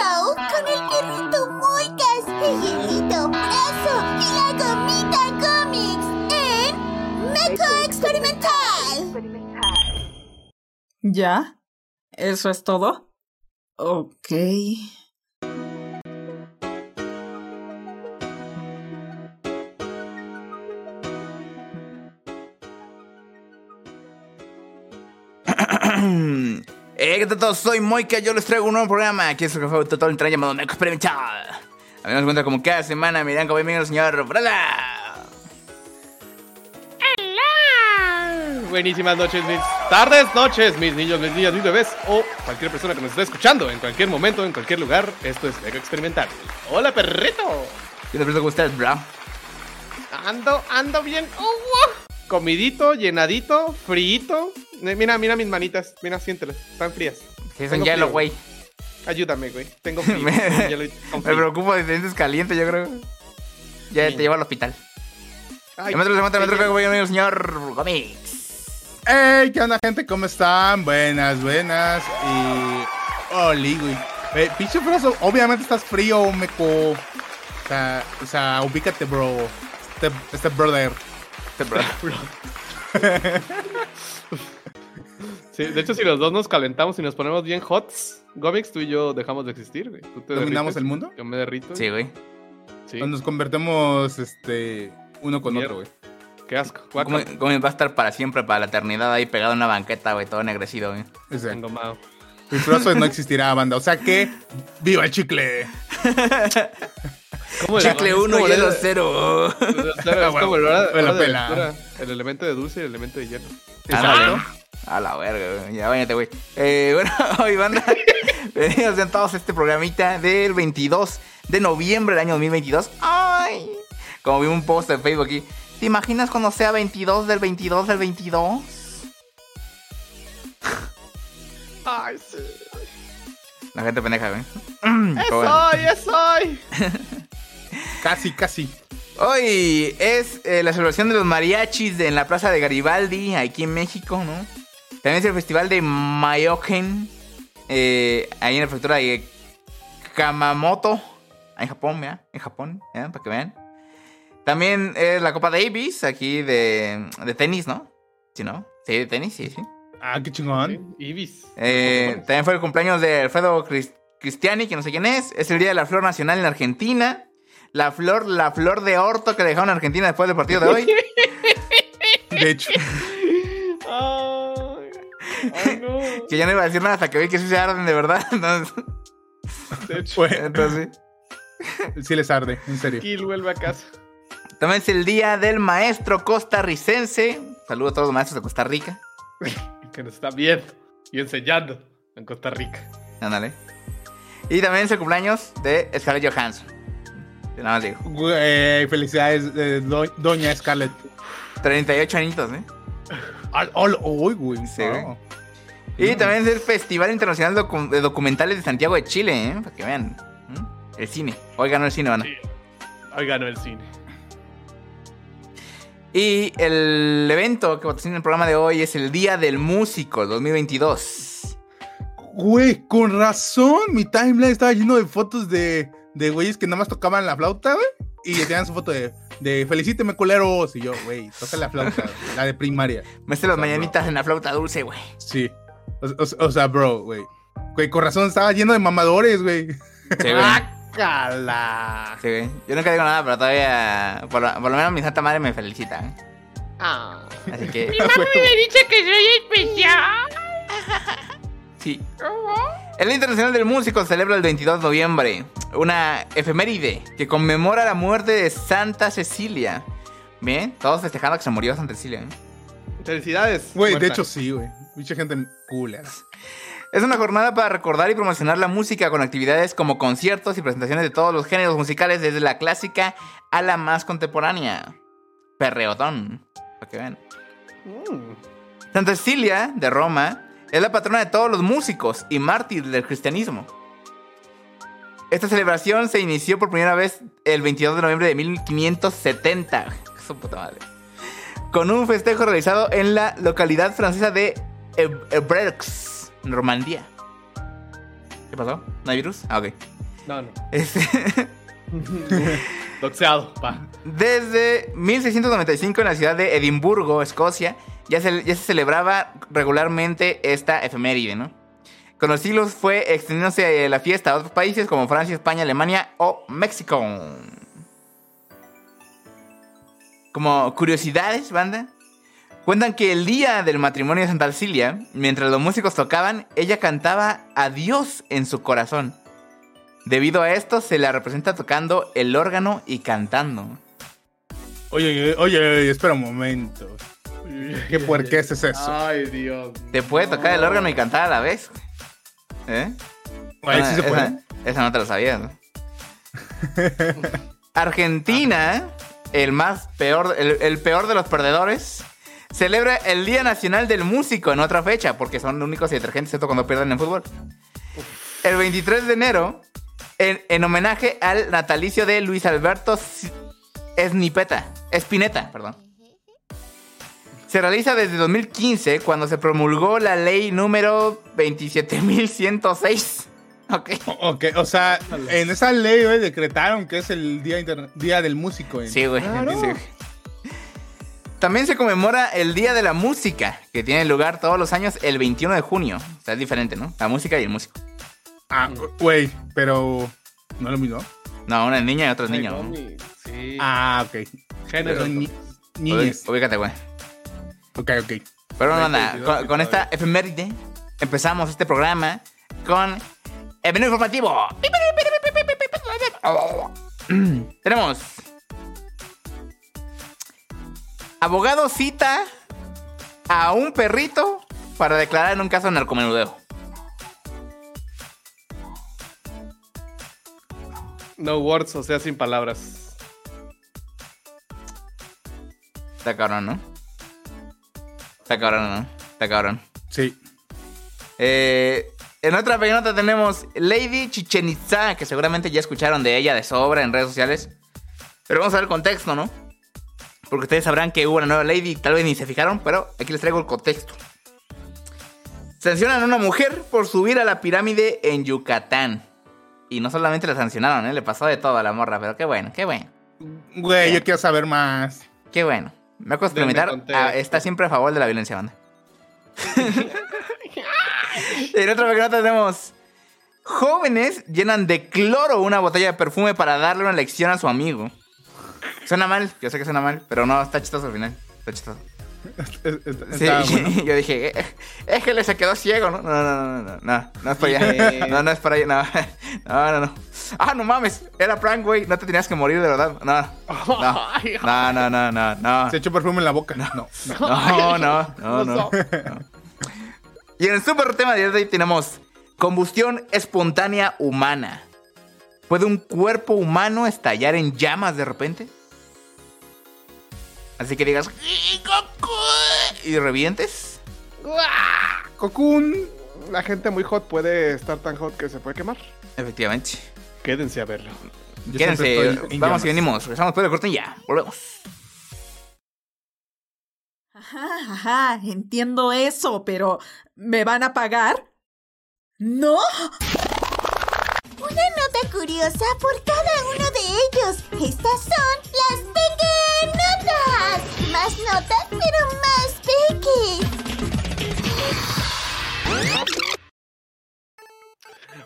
Show con el perrito Moicas, el hielito Brazo y la gomita Comics en Meco Experimental. ¿Ya? ¿Eso es todo? Ok. ¿Qué tal todos? Soy Moika, yo les traigo un nuevo programa. Aquí es el café total entra llamado Meco Experimental. A mí nos cuenta como cada semana, miran como bienvenido el señor Brada. Buenísimas noches, mis tardes, noches, mis niños, mis niñas, mis bebés o cualquier persona que nos esté escuchando en cualquier momento, en cualquier lugar. Esto es Mega Experimental. Hola, perrito. ¿Qué te ¿Cómo estás, bro? Ando, ando bien. Oh, wow. Comidito, llenadito, friito. Eh, Mira, mira mis manitas. Mira, siéntelas. Están frías. Sí, un hielo, frío. güey. Ayúdame, güey. Tengo frío. Me, con me frío. preocupo de sientes caliente, yo creo. Ya Sí. te llevo al hospital. Ay, Ya me trae, me trae, me trae, qué como bienvenido el señor Comics. Hey, ¿qué onda, gente? ¿Cómo están? Buenas, buenas. Y. Oli, güey. Eh, pinche Frozo, obviamente estás frío, meco. O sea, o sea, ubícate, bro. Este, este brother. Este. Sí, de hecho, si los dos nos calentamos y nos ponemos bien hots, Gomix, tú y yo dejamos de existir, güey. Tú te ¿Dominamos derrites, el mundo? Yo me derrito. Sí, güey. Sí. Nos convertimos, este. Uno con Mierda. otro, güey. Qué asco. Como va a estar para siempre, para la eternidad, ahí pegado en una banqueta, güey, todo ennegrecido, güey. Engomado. Y Frozo no existirá, banda. O sea que. ¡Viva el chicle! ¿Cómo Chicle es 1, como hielo el- 0. Es como el hora- de lectura, El elemento de dulce y el elemento de hielo. Ándale. A la verga, güey. Ya váyate, güey. Eh, bueno, hoy, banda. Bienvenidos sean todos a este programita del 22 de noviembre del año 2022. ¡Ay! Como vi un post en Facebook aquí. ¿Te imaginas cuando sea 22 del 22 del 22? Ay, sí. La gente pendeja, güey. ¡Es hoy, es hoy! Casi, casi. Hoy es eh, la celebración de los mariachis de- en la plaza de Garibaldi, aquí en México, ¿no? También es el festival de Mayoken, eh, ahí en la prefectura de Kamamoto, en Japón, ¿ya? En Japón, ¿ya? Para que vean. También es la Copa Davis, aquí de, de tenis, ¿no? ¿Sí, no? Sí, de tenis, sí, sí. Ah, qué chingón. Ibis. Eh, también fue el cumpleaños de Alfredo Cris- Cristiani, que no sé quién es. Es el día de la flor nacional en Argentina. La flor, la flor de orto que dejaron en Argentina después del partido de hoy. De hecho. Ay, ay, no. que ya no iba a decir nada hasta que vi que sí se arden de verdad. Entonces, De hecho, Pues, entonces sí. sí les arde, en serio. Kill vuelve a casa. También es el día del maestro costarricense. Saludos a todos los maestros de Costa Rica. Que nos está viendo y enseñando en Costa Rica. Ándale. Y también es el cumpleaños de Scarlett Johansson. Nada más digo. Güey, felicidades, eh, do- doña Scarlett. 38 añitos, ¿eh? Al- al- Uy, güey. Sí, güey. Y también es el Festival Internacional Docu- de Documentales de Santiago de Chile, ¿eh? Para que vean. El cine. Hoy ganó el cine, van. Sí. Hoy ganó el cine. Y el evento que patrocina el programa de hoy es el Día del Músico 2022. Güey, con razón, mi timeline estaba lleno de fotos de, de güeyes que nada más tocaban la flauta, güey. Y tenían su foto de, de felicíteme, culeros. Y yo, güey, toca la flauta, la de primaria. Me hace las mañanitas en la flauta dulce, güey. Sí. O, o- o sea, bro, güey. Güey, con razón estaba lleno de mamadores, güey. Sí, güey. ¡Cala! Sí, güey. Yo nunca digo nada, pero todavía. Por, lo- por lo menos mi santa madre me felicita, ¿eh? Ah. Así que. dice que soy especial. Sí. El Día Internacional del Músico celebra el 22 de noviembre, una efeméride que conmemora la muerte de Santa Cecilia. Bien, todos festejando que se murió Santa Cecilia. ¿eh? Felicidades. Güey, de hecho sí, güey. Mucha gente culera. Es una jornada para recordar y promocionar la música con actividades como conciertos y presentaciones de todos los géneros musicales, desde la clásica a la más contemporánea. Perreotón, para que vean. Mm. Santa Cecilia de Roma es la patrona de todos los músicos y mártir del cristianismo. Esta celebración se inició por primera vez el 22 de noviembre de 1570. Su puta madre. Con un festejo realizado en la localidad francesa de Ebreux, Normandía. ¿Qué pasó? ¿No hay virus? Ah, ok. No, no. Este, Doxeado, pa. Desde 1695 en la ciudad de Edimburgo, Escocia, ya se, celebraba regularmente esta efeméride, ¿no? Con los siglos fue extendiéndose la fiesta a otros países como Francia, España, Alemania o México. Como curiosidades, banda, cuentan que el día del matrimonio de Santa Cilia, mientras los músicos tocaban, ella cantaba a Dios en su corazón. Debido a esto, se la representa tocando el órgano y cantando. Oye, oye, oye, espera un momento. ¿Qué puerqués es eso? Ay, Dios. Te puede tocar el órgano y cantar a la vez. ¿Eh? Güey, sí se esa, puede. esa no te lo sabías. ¿no? Argentina, el más peor, el, el peor de los perdedores, celebra el Día Nacional del Músico en otra fecha, porque son los únicos y detergentes excepto cuando pierden en fútbol. El 23 de enero, en, en homenaje al natalicio de Luis Alberto Esnipeta, Espineta, perdón. Se realiza desde 2015 cuando se promulgó la ley número 27106. Ok. Ok, o sea, en esa ley güey, decretaron que es el Día, del Músico. en- Sí, güey. Claro. Sí, güey. También se conmemora el Día de la Música, que tiene lugar todos los años el 21 de junio. O sea, es diferente, ¿no? La música y el músico. Ah, güey, pero no es lo mismo. No, una es niña y otra es niño. Sí. Ah, ok. Género. Ni-. Ubí- Ubícate, güey. Ok, ok. Pero no, 20, nada, 22, con, con esta efeméride empezamos este programa con el menú informativo. Tenemos. Abogado cita a un perrito para declarar en un caso de narcomenudeo. No words, o sea, sin palabras. Está cabrón, ¿no? Está cabrón, ¿no? Está cabrón. Sí. Eh, en otra pequeña nota tenemos Lady Chichen Itza, que seguramente ya escucharon de ella de sobra en redes sociales. Pero vamos a ver el contexto, ¿no? Porque ustedes sabrán que hubo una nueva Lady, tal vez ni se fijaron, pero aquí les traigo el contexto. Sancionan a una mujer por subir a la pirámide en Yucatán. Y no solamente la sancionaron, ¿eh? Le pasó de todo a la morra, pero qué bueno, qué bueno. Güey, yo quiero saber más. Qué bueno. Me acuerdo de Denme comentar, contexto. ah, está siempre a favor de la violencia, banda. en otra nota tenemos... Jóvenes llenan de cloro una botella de perfume para darle una lección a su amigo. Suena mal, yo sé que suena mal, pero no, está chistoso al final. Está chistoso. Sí, bueno. yo dije, eh, es que le se quedó ciego, ¿no? No, no, no, no, no, no es para allá. No, no es para allá, no. No, no, no. Ah, no mames, era prank, güey, no te tenías que morir de verdad. No, no, no, no, no, no, no. Se echó perfume en la boca. No, no. No, no, no, no. no. Y en el super tema de hoy tenemos combustión espontánea humana. ¿Puede un cuerpo humano estallar en llamas de repente? Así que digas y revientes. Cocoon. La gente muy hot puede estar tan hot que se puede quemar. Efectivamente. Quédense a verlo. Yo Quédense, vamos y venimos. Regresamos después del corte y ya. Volvemos. Ajá, ajá, entiendo eso, pero ¿me van a pagar? ¿No? Una nota curiosa por cada uno de ellos. Estas son las pequeñotas. Más notas, pero más peque.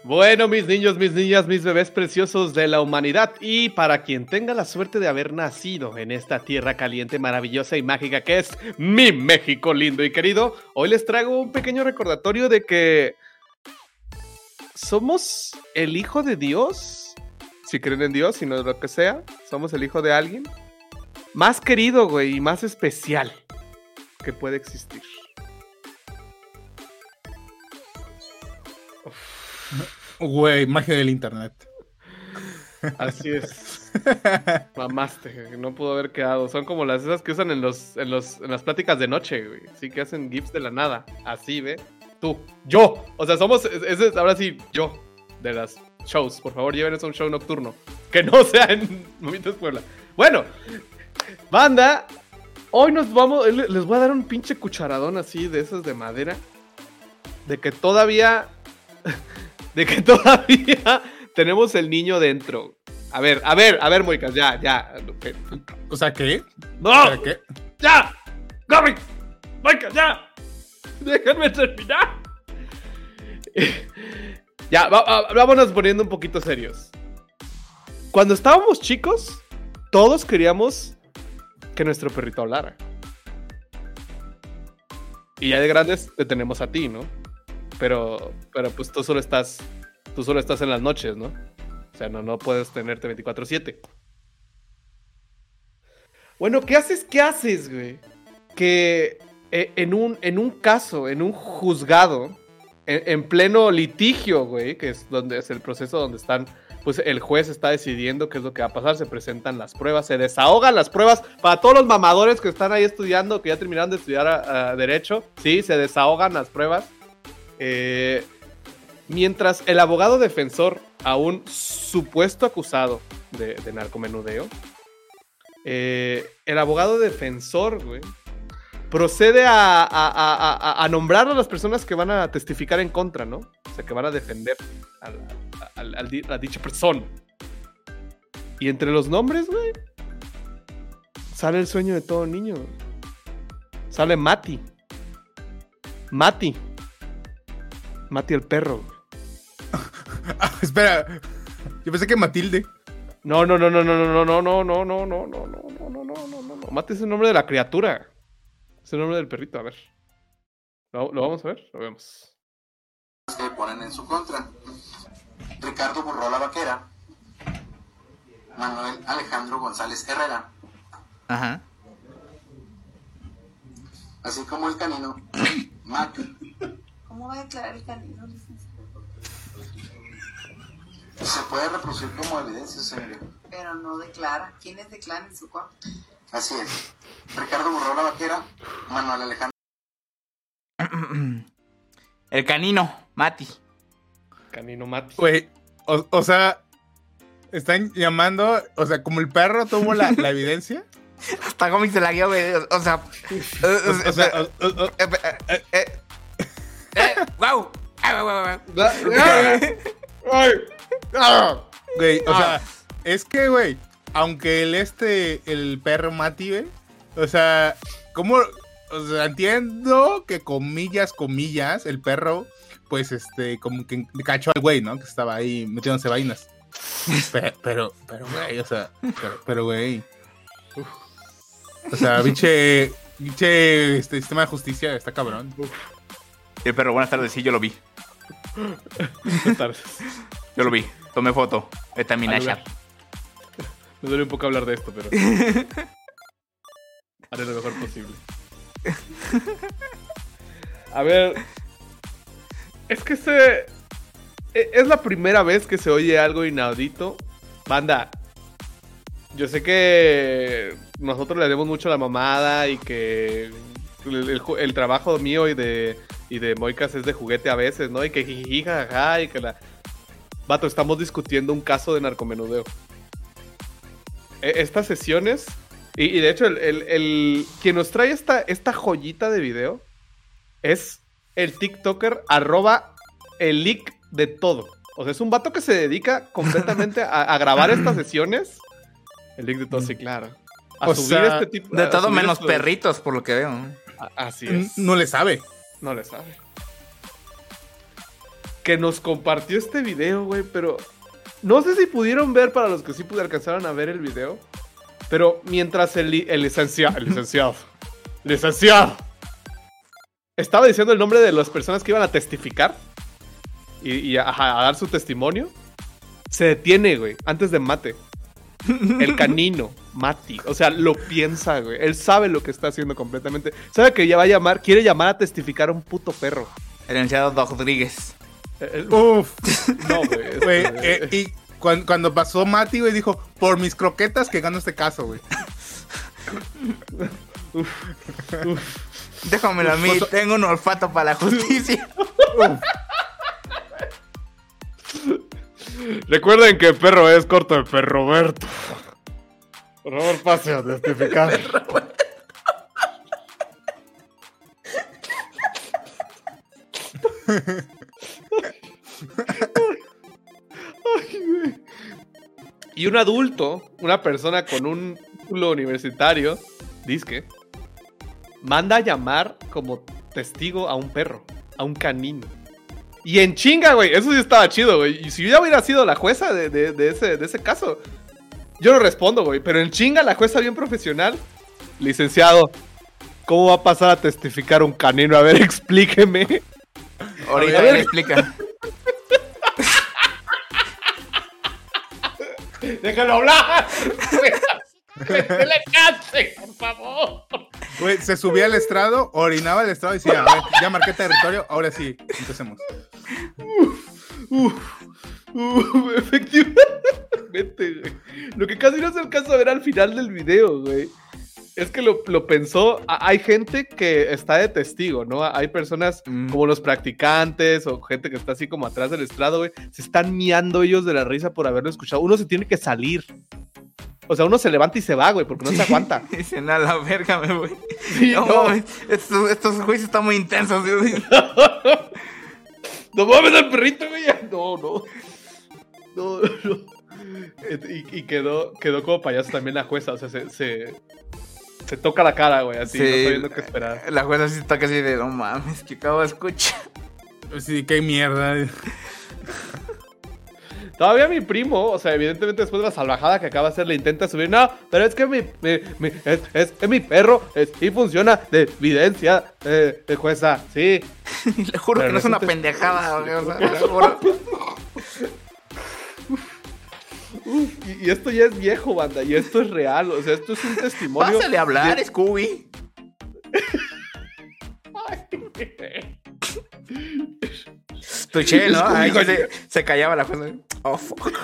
Bueno, mis niños, mis niñas, mis bebés preciosos de la humanidad y para quien tenga la suerte de haber nacido en esta tierra caliente, maravillosa y mágica que es mi México lindo y querido, hoy les traigo un pequeño recordatorio de que somos el hijo de Dios, si creen en Dios, si no es lo que sea, somos el hijo de alguien más querido, güey, y más especial que puede existir. Güey, magia del internet. Así es. Mamaste, no pudo haber quedado. Son como las esas que usan en los, en los, en las pláticas de noche, güey. Sí, que hacen gifs de la nada. Así, ve. Tú, yo. O sea, somos, ese es ahora sí, yo. De las shows. Por favor, lleven a un show nocturno. Que no sea en Momitos Puebla. Bueno, banda. Hoy nos vamos, le- les voy a dar un pinche cucharadón así de esos de madera. De que todavía de que todavía tenemos el niño dentro. A ver, a ver, a ver, Moicas, ya, ya. O sea, ¿qué? ¡No! O sea, ¿qué? ¡Ya! ¡Gaby! ¡Moicas, ya! ¡Déjenme terminar! ya, vámonos poniendo un poquito serios. Cuando estábamos chicos, todos queríamos que nuestro perrito hablara. Y ya de grandes te tenemos a ti, ¿no? Pero, pero pues tú solo estás, tú solo estás en las noches, ¿no? O sea, no, no puedes tenerte 24/7. Bueno, ¿qué haces? ¿Qué haces, güey? Que en, un, en un caso, en un juzgado, en, en pleno litigio, güey, que es donde es el proceso donde están, pues el juez está decidiendo qué es lo que va a pasar, se presentan las pruebas, se desahogan las pruebas para todos los mamadores que están ahí estudiando, que ya terminaron de estudiar derecho, sí, se desahogan las pruebas. Eh, mientras el abogado defensor a un supuesto acusado de, de narcomenudeo, eh, el abogado defensor, güey, procede a, a- a- a- nombrar a las personas que van a testificar en contra, ¿no? O sea, que van a defender a, la- dicha persona. Y entre los nombres, güey, sale el sueño de todo niño. Sale Mati. Mati. Mati el perro. Ah, espera. Yo pensé que Matilde. No, no, no, no, no, no, no, no, no, no, no, no, no, no, no, no, no, no, no. Mate es el nombre de la criatura. Es el nombre del perrito, a ver. ¿Lo, lo vamos a ver? Lo vemos. que ponen en su contra. Ricardo Burró la Vaquera, Manuel Alejandro González Herrera, Ajá. así como el canino Mac. ¿Cómo va a declarar el canino, licenciado? Se puede reproducir como evidencia, señor. Pero no declara. ¿Quiénes declaran en su contra? Así es. Ricardo Burró la Vaquera, Manuel Alejandro El canino, Mati. Canino Mati. Güey, o, o sea, están llamando, o sea, como el perro tuvo la, la evidencia. Hasta cómics se la guió, güey. O sea. O, sea, o- o- o- ¡Guau! Ah, guau, guau, güey, o Ah. sea, es que, güey, aunque el este, el perro Mati, güey, o sea, ¿cómo? O sea, entiendo que comillas, comillas, el perro, pues, este, como que cachó al güey, ¿no? Que estaba ahí metiéndose vainas. Pero, pero, pero, güey, o sea, pero, pero, güey. O sea, biche, biche, este sistema de justicia está cabrón. El perro, buenas tardes. Sí, yo lo vi. Buenas tardes. Yo lo vi. Tomé foto. Está mi Al Nasha. Me duele un poco hablar de esto, pero. Haré lo mejor posible. A ver. Es que se. e- Es la primera vez que se oye algo inaudito. Banda. Yo sé que nosotros le demos mucho la mamada y que el, el ju- el trabajo mío y de, y de Moicas es de juguete a veces, ¿no? Y que jiji, jajaja, y que la... Vato, estamos discutiendo un caso de narcomenudeo. E- Estas sesiones, y, y de hecho, el, el- el- quien nos trae esta, esta joyita de video es el TikToker arroba el leak de todo. O sea, es un vato que se dedica completamente a, a grabar estas sesiones. El leak de todo, sí, claro. A O subir sea, este tipo De a todo menos estos- perritos, por lo que veo. Así es. No le sabe. No le sabe. Que nos compartió este video, güey, pero no sé si pudieron ver para los que sí pudieron alcanzaron a ver el video. Pero mientras el, el licenciado, el licenciado, licenciado, estaba diciendo el nombre de las personas que iban a testificar y, y a, a dar su testimonio, se detiene, güey, antes de mate. El canino, Mati. O sea, lo piensa, güey. Él sabe lo que está haciendo completamente. Sabe que ya va a llamar, quiere llamar a testificar a un puto perro. El licenciado Rodríguez. El- Uf, no, güey. este- güey. eh, y cuando, cuando pasó Mati, güey, dijo, por mis croquetas que gano este caso, güey. Déjamelo a mí. Tengo un olfato para la justicia. Recuerden que el perro es corto de perro Roberto. Por favor, pase a testificar. Y un adulto, una persona con un título universitario, disque, manda a llamar como testigo a un perro, a un canino. Y en chinga, güey. Eso sí estaba chido, güey. Y si yo ya hubiera sido la jueza de, de- de ese, de ese caso, yo no respondo, güey. Pero en chinga, la jueza bien profesional. Licenciado, ¿cómo va a pasar a testificar un canino? A ver, explíqueme. Ahorita A ver. explica. ¡Déjalo hablar! ¡Que le canse, por favor! Güey, se subía al estrado, orinaba al estrado y decía, a ver, ya marqué territorio, ahora sí, empecemos. Uf, uf, efectivamente, güey. Lo que casi no se alcanza a ver al final del video, güey. Es que lo, lo pensó. Hay gente que está de testigo, ¿no? Hay personas Mm. como los practicantes o gente que está así como atrás del estrado, güey. Se están miando ellos de la risa por haberlo escuchado. Uno se tiene que salir. O sea, uno se levanta y se va, güey, porque no se aguanta. Dicen a la verga, me voy. Sí, No, no. mames, estos, estos juicios están muy intensos. No mames al perrito, güey. No, no. No, no. Y, y quedó, quedó como payaso también la jueza. O sea, se, se, se toca la cara, güey, así, no sabiendo qué esperar. La jueza sí está casi de, no mames, que acabo de escuchar. Sí, qué mierda. Todavía mi primo, o sea, evidentemente después de la salvajada que acaba de hacer, le intenta subir. No, pero es que mi, mi- mi- es, es que mi perro es, y funciona de evidencia, eh, de jueza, sí. Le juro Pero que no es una pendejada, güey, o sea, le juro. Y, y esto ya es viejo, banda, y esto es real, o sea, esto es un testimonio. Pásale a hablar, de- Scooby. Tuché, ¿no? Ahí se, se callaba la jueza. Oh, fuck.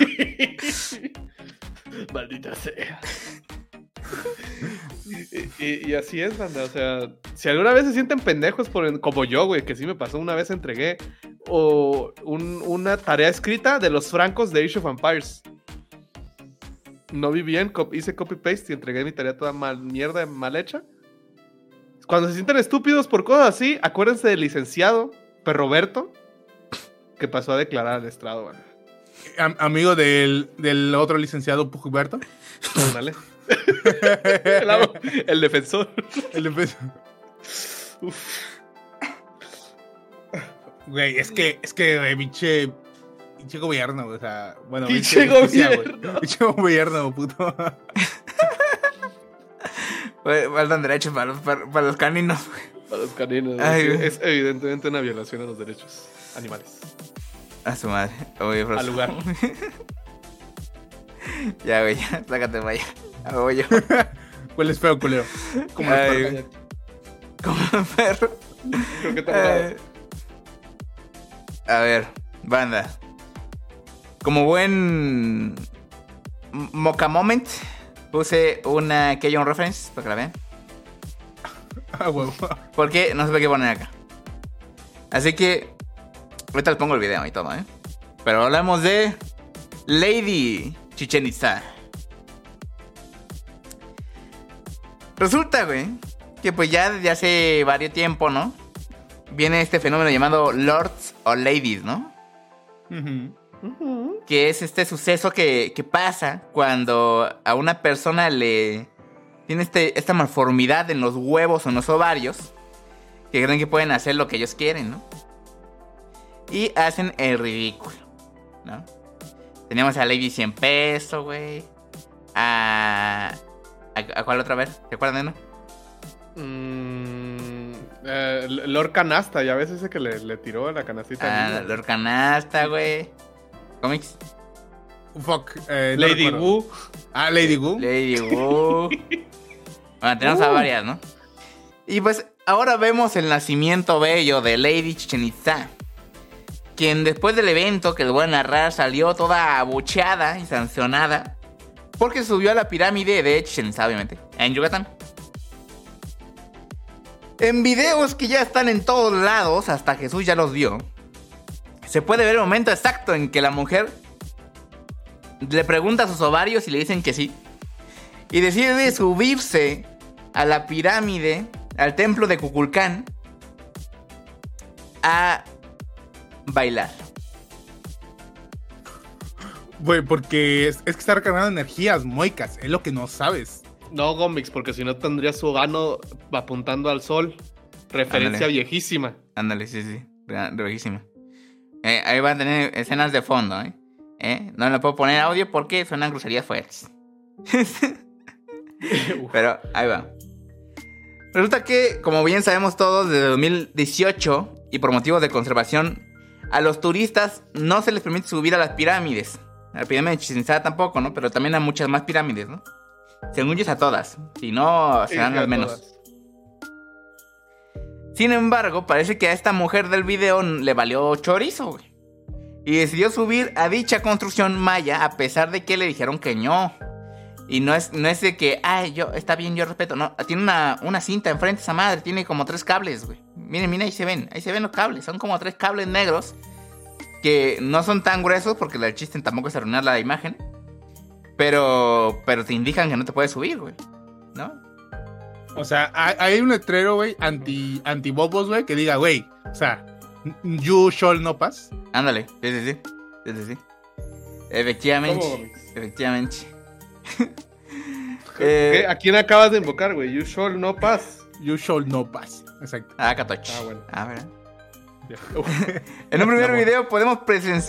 Maldita sea. Y, y- y así es, banda. O sea, si alguna vez se sienten pendejos por, como yo, güey, que sí me pasó, una vez entregué o un- una tarea escrita de los francos de Age of Empires. No vi bien, hice copy-paste y entregué mi tarea toda mal, mierda, mal hecha. Cuando se sienten estúpidos por cosas así, acuérdense del licenciado Perroberto que pasó a declarar al estrado. Am- amigo del, del otro licenciado Pugiberto. Ándale. el, defensor. El de- Güey, es que, es que, pinche, pinche gobierno, o sea, bueno, Pinche gobierno. Pinche gobierno, puto. Faltan derechos para los, para, para los caninos. güey. Para los caninos. Ay, es evidentemente una violación a los derechos animales. A su madre. Oye. Al lugar. Ya, güey, ya. Sácate para allá. Ya voy yo. Hueles feo, culero. Como perros. güey. Como un perro. Creo que te Eh, a ver, banda. Como buen m- Mocha Moment, puse una Keyon reference para que la vean. Ah, huevo. Porque no sé qué poner acá. Así que ahorita les pongo el video y todo, ¿eh? Pero hablamos de Lady Chichen Itza. Resulta, güey, que pues ya desde hace varios tiempo, ¿no? Viene este fenómeno llamado Lords o Ladies, ¿no? Que es este suceso que, que pasa cuando a una persona le tiene este, esta malformidad en los huevos o en los ovarios, que creen que pueden hacer lo que ellos quieren, ¿no? Y hacen el ridículo, ¿no? Teníamos a Lady 100 pesos, güey. A, a... ¿A cuál otra vez? ¿Se acuerdan, no? Mm, eh, Lord Canasta, ya ves ese que le, le tiró la canastita. Ah, Lord Canasta, güey. Cómics. Fuck. eh, no Lady recuerdo. Wu. Ah, Lady Wu. Lady Wu. Bueno, tenemos a varias, ¿no? Y pues ahora vemos el nacimiento bello de Lady Chichen Itza. Quien después del evento que les voy a narrar salió toda abucheada y sancionada. Porque subió a la pirámide de Chichen Itza, obviamente. En Yucatán. En videos que ya están en todos lados, hasta Jesús ya los vio. Se puede ver el momento exacto en que la mujer le pregunta a sus ovarios y le dicen que sí. Y decide subirse a la pirámide, al templo de Cuculcán, a bailar. Güey, porque es, es que está recargando energías, moicas. Es lo que no sabes. No, Gomix, porque si no tendría su gano apuntando al sol. Referencia Ándale. viejísima. Ándale, sí, sí. Re- Revísima. Eh, ahí van a tener escenas de fondo, ¿eh? ¿eh? No le puedo poner audio porque suenan groserías fuertes. Pero ahí va. Resulta que, como bien sabemos todos, desde 2018 y por motivos de conservación, a los turistas no se les permite subir a las pirámides. A la pirámide de Chichén tampoco, ¿no? Pero también a muchas más pirámides, ¿no? Según yo es a todas. Si no, serán Sí, las a menos. todas. Sin embargo, parece que a esta mujer del video le valió chorizo, güey. Y decidió subir a dicha construcción maya a pesar de que le dijeron que no. Y no es, no es de que, ay, yo, está bien, yo respeto. No, tiene una, una cinta enfrente esa madre, tiene como tres cables, güey. Miren, miren, ahí se ven, ahí se ven los cables. Son como tres cables negros que no son tan gruesos porque el chiste tampoco es arruinar la imagen. Pero, pero te indican que no te puedes subir, güey. ¿No? O sea, hay, hay un letrero, güey, anti, anti bobos, güey, que diga, güey, o sea, you shall no pass. Ándale, sí, sí, sí. Sí, sí, sí. Efectivamente. Efectivamente. ¿Qué? eh, ¿A quién acabas de invocar, güey? You shall no pass. You shall no pass. Exacto. ah, Catoch. Ah, bueno. Ah, ¿verdad? En un primer video podemos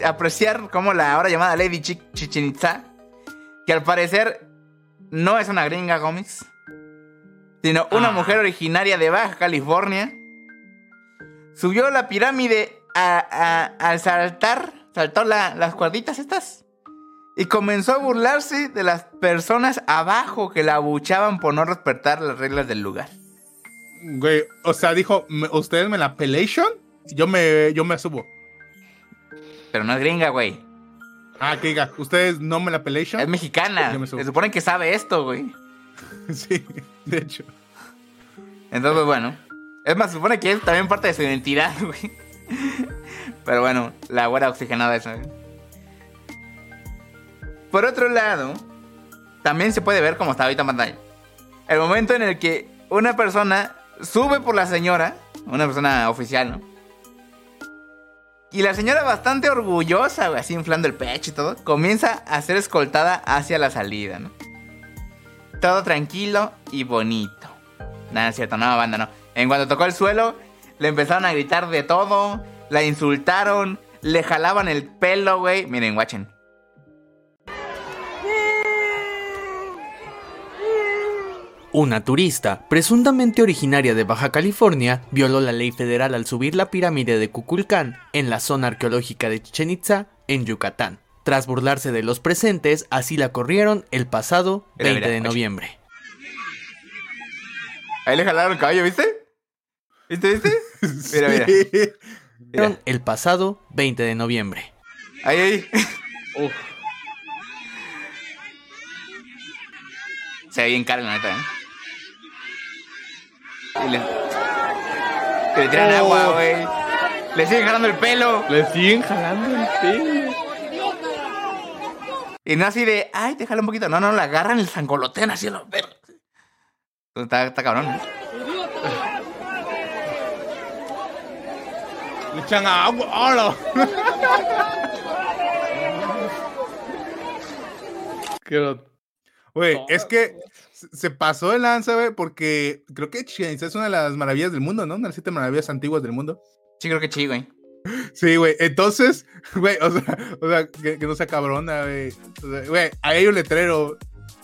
apreciar cómo la ahora llamada Lady Chi- Chichen Itza, que al parecer no es una gringa Gómez, sino una Ah. mujer originaria de Baja California, subió la pirámide a- a- al saltar, saltó la- las cuerditas estas, y comenzó a burlarse de las personas abajo que la abuchaban por no respetar las reglas del lugar. Güey, o sea, dijo, "Me- ¿ustedes me la pelation? Yo me, yo me subo. Pero no es gringa, güey. Ah, que diga, ¿ustedes no me la pelation? Es mexicana. Yo me subo. Se supone que sabe esto, güey. sí, de hecho. Entonces, bueno. Es más, supone que es también parte de su identidad, güey. Pero bueno, la güera oxigenada esa. Por otro lado, también se puede ver como está ahorita en pantalla. El momento en el que una persona sube por la señora, una persona oficial, ¿no? Y la señora bastante orgullosa, güey, así inflando el pecho y todo, comienza a ser escoltada hacia la salida, ¿no? Todo tranquilo y bonito. Nada, es cierto, no, banda, no. En cuanto tocó el suelo, le empezaron a gritar de todo, la insultaron, le jalaban el pelo, güey. Miren, guachen. Una turista, presuntamente originaria de Baja California, violó la ley federal al subir la pirámide de Kukulcán en la zona arqueológica de Chichen Itza, en Yucatán. Tras burlarse de los presentes, así la corrieron el pasado Mira, 20 mira, de oye. noviembre. Ahí le jalaron el caballo, ¿viste? ¿Viste, viste? Mira, mira. Sí. Mira. El pasado 20 de noviembre. Ahí, ahí. Uf. Se ve bien cara, la neta, ¿eh? Y le, que le tiran Oh. agua, güey. Le siguen jalando el pelo. Le siguen jalando el pelo. Y no así de, ay, te jala un poquito. No, no, la agarran y le zangolotean así a los perros. Está, está cabrón. Le echan agua. ¡Hola! Güey, es que se- pasó de lanza, güey, porque creo que Chichen Itza es una de las maravillas del mundo, ¿no? Una de las siete maravillas antiguas del mundo. Sí, creo que sí, güey. Sí, güey. Entonces, güey, o sea, o sea que, que no sea cabrona, güey. O sea, Güey, ahí hay un letrero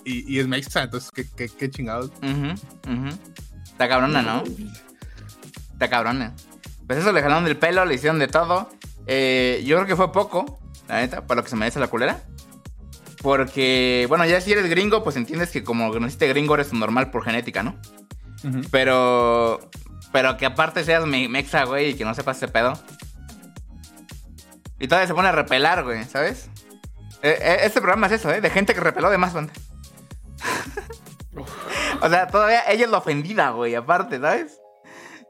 y, y es mexa, entonces, ¿qué, qué, qué chingados? Ujú, ujú. Está cabrona, ¿no? Está cabrona. Pues eso, le jalaron del pelo, le hicieron de todo. Eh, yo creo que fue poco, la neta, para lo que se merece la culera. Porque, bueno, ya si eres gringo, pues entiendes que como naciste gringo eres normal por genética, ¿no? Pero. Pero que aparte seas me- mexa, güey, y que no sepas ese pedo. Y todavía se pone a repelar, güey, ¿sabes? Eh, eh, este programa es eso, ¿eh? De gente que repeló de más, banda. o sea, todavía ella es la ofendida, güey, aparte, ¿sabes?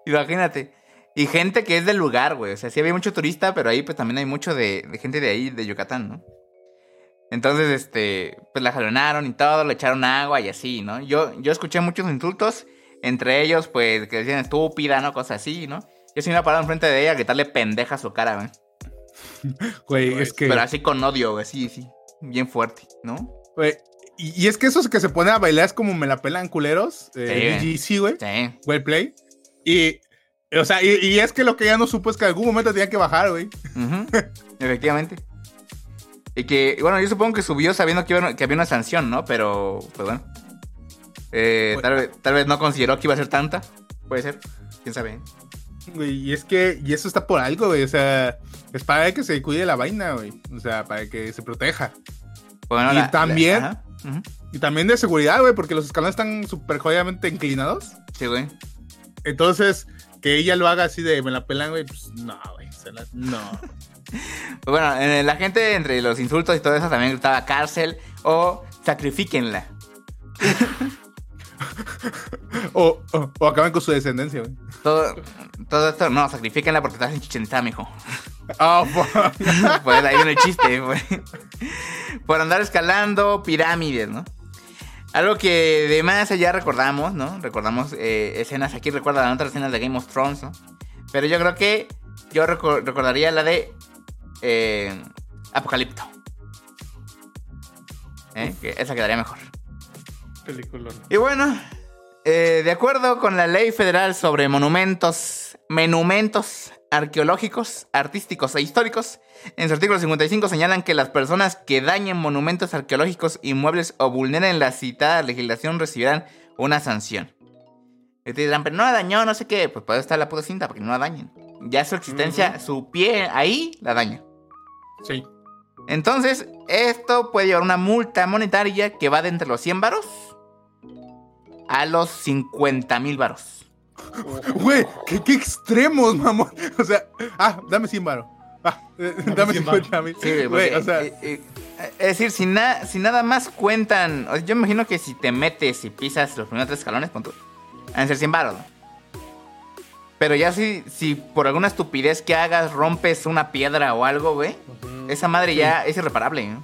Imagínate. Y gente que es del lugar, güey. O sea, sí había mucho turista, pero ahí pues también hay mucho de, de gente de ahí, de Yucatán, ¿no? Entonces, este, pues la jalonaron y todo, le echaron agua y así, ¿no? Yo, yo escuché muchos insultos, entre ellos, pues, que decían estúpida, ¿no? Cosas así, ¿no? Yo sí me iba a parar enfrente de ella a gritarle pendeja a su cara, güey. Güey, es que. Pero así con odio, güey, sí, sí. bien fuerte, ¿no? Güey, Y, y es que esos que se ponen a bailar es como me la pelan culeros. Sí, Eh, güey. DGC, güey. Sí. Well play. Y, o sea, y, y es que lo que ya no supo es que en algún momento tenía que bajar, güey. Efectivamente. Y que, bueno, yo supongo que subió sabiendo que, iba- que había una sanción, ¿no? Pero, pues bueno. Eh, tal, vez, tal vez no consideró que iba a ser tanta. Puede ser. ¿Quién sabe? Güey, y es que, y eso está por algo, güey. O sea, es para que se cuide la vaina, güey. O sea, para que se proteja. Bueno, Y también- ajá, ujú. Y también de seguridad, güey, porque los escalones están súper jodidamente inclinados. Sí, güey. Entonces, que ella lo haga así de me la pelan, güey, pues no, güey. la- No. Pues bueno, eh, la gente entre los insultos y todo eso también gritaba cárcel o sacrifíquenla. O, o, o acaban con su descendencia, güey. Todo, todo esto, no, sacrifíquenla porque estás en Chichen Itzá, mijo. Ah, fuck. pues ahí viene el chiste, güey. Por andar escalando pirámides, ¿no? Algo que de más allá recordamos, ¿no? Recordamos eh, escenas, aquí recuerdan otras escenas de Game of Thrones, ¿no? Pero yo creo que yo reco- recordaría la de eh, Apocalipto. ¿Eh? Que esa quedaría mejor. Película. Y bueno, eh, de acuerdo con la ley federal sobre monumentos, monumentos arqueológicos, artísticos e históricos, en su artículo 55 señalan que las personas que dañen monumentos arqueológicos, inmuebles o vulneren la citada legislación recibirán una sanción. Y te dirán, pero no la dañó, no sé qué. Pues puede estar la puta cinta porque no la dañen. Ya su existencia, su pie ahí la daña. Sí. Entonces, esto puede llevar una multa monetaria que va de entre los 100 varos a los 50 mil varos. Güey, ¿qué, qué extremos, mamón. O sea, ah, dame 100 varo. Ah, eh, dame 100 50 mil. Sí, güey, o sea, eh, eh, es decir, si, na- si nada más cuentan. o sea, yo me imagino que si te metes y pisas los primeros tres escalones, van a ser 100 varos, ¿no? Pero ya si, si por alguna estupidez que hagas rompes una piedra o algo, güey, esa madre ya es irreparable, ¿no?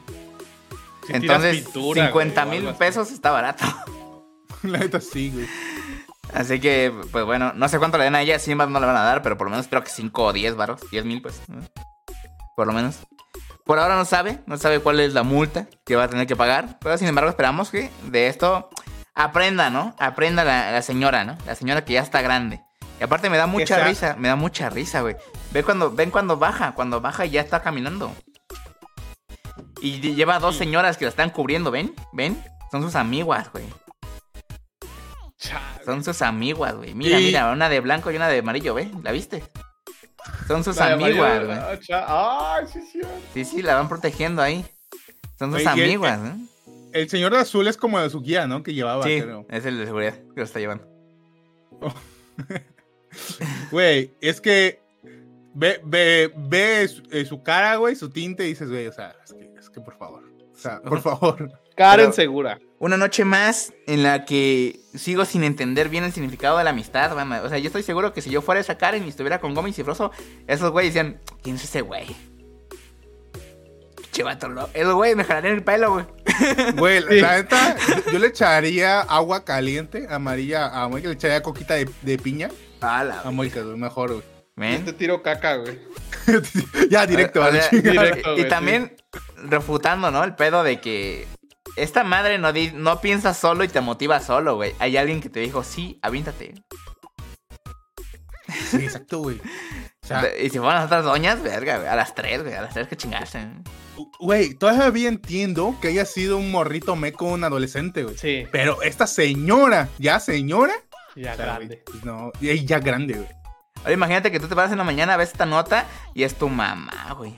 Si Entonces, pintura, güey, 50 o algo mil pesos está barato. la neta sí, güey. Así que, pues bueno, no sé cuánto le dan a ella, 100 varos no le van a dar, pero por lo menos espero que 5 o 10 varos, 10 mil, pues. Por lo menos. Por ahora no sabe, no sabe cuál es la multa que va a tener que pagar, pero sin embargo esperamos que de esto aprenda, ¿no? Aprenda la, la señora, ¿no? La señora que ya está grande. Y aparte me da mucha risa, me da mucha risa, güey. Ve cuando, ven cuando baja, cuando baja y ya está caminando. Y lle- lleva dos señoras que la están cubriendo, ¿ven? ¿Ven? Son sus amiguas, güey. Chale. Son sus amiguas, güey. Mira, Y- mira, una de blanco y una de amarillo, ¿ve? ¿La viste? Son sus amiguas, güey. ah, sí, sí. Sí, sí, la van protegiendo ahí. Son sus Oye, y el- amiguas, ¿no? El señor de azul es como de su guía, ¿no? Que llevaba, Sí, creo. es el de seguridad que lo está llevando. Güey, es que ve, ve, ve su, eh, su cara, güey, su tinte y dices, güey, o sea, es que, es que por favor. O sea, por favor. Karen Pero- segura. Una noche más en la que sigo sin entender bien el significado de la amistad, mamá. O sea, yo estoy seguro que si yo fuera esa Karen y estuviera con Gómez y Froso, esos güeyes decían, ¿quién es ese güey? Pinche vato loco. Esos güeyes me jalarían el pelo, güey. Güey, la neta, yo, le echaría agua caliente, amarilla, a Mónica le echaría coquita de, de piña. Ala, A Mónica, güey, mejor, güey. Este tiro caca, güey. ya, directo, O a la sea, chingada. directo. y, también refutando, ¿no? El pedo de que esta madre no, di- no piensa solo y te motiva solo, güey. Hay alguien que te dijo, sí, avíntate. Sí, exacto, güey. O sea, y si fueran las otras doñas, verga, güey. A las tres, güey. A las tres que chingaste. güey, todavía entiendo que haya sido un morrito meco, un adolescente, güey. Sí, Pero esta señora, ya señora, ya o sea, grande. güey, pues no, y ya grande, güey. Ahora imagínate que tú te paras en la mañana, ves esta nota y es tu mamá, güey.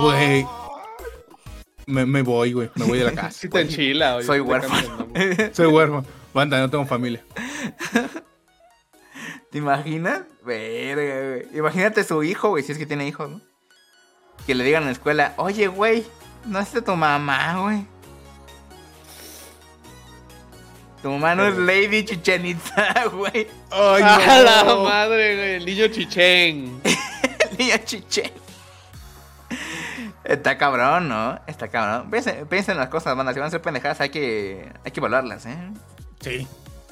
Güey. Me, me voy, güey. Me voy de la casa. Sí te enchila, güey. Soy huérfano. el. Soy huérfano. Banda, no tengo familia. ¿Te imaginas? Verga, güey. Imagínate su hijo, güey, si es que tiene hijos, ¿no? Que le digan en la escuela, oye, güey, no es de tu mamá, güey. Tu mamá no es Lady Chichen Itza, güey. Ay, ¡A la madre, güey! El niño chichén. Niña Chichen. Está cabrón, ¿no? Está cabrón. Piensen, piensen en las cosas, banda. Si van a ser pendejadas, hay que, hay que evaluarlas, ¿eh? Sí.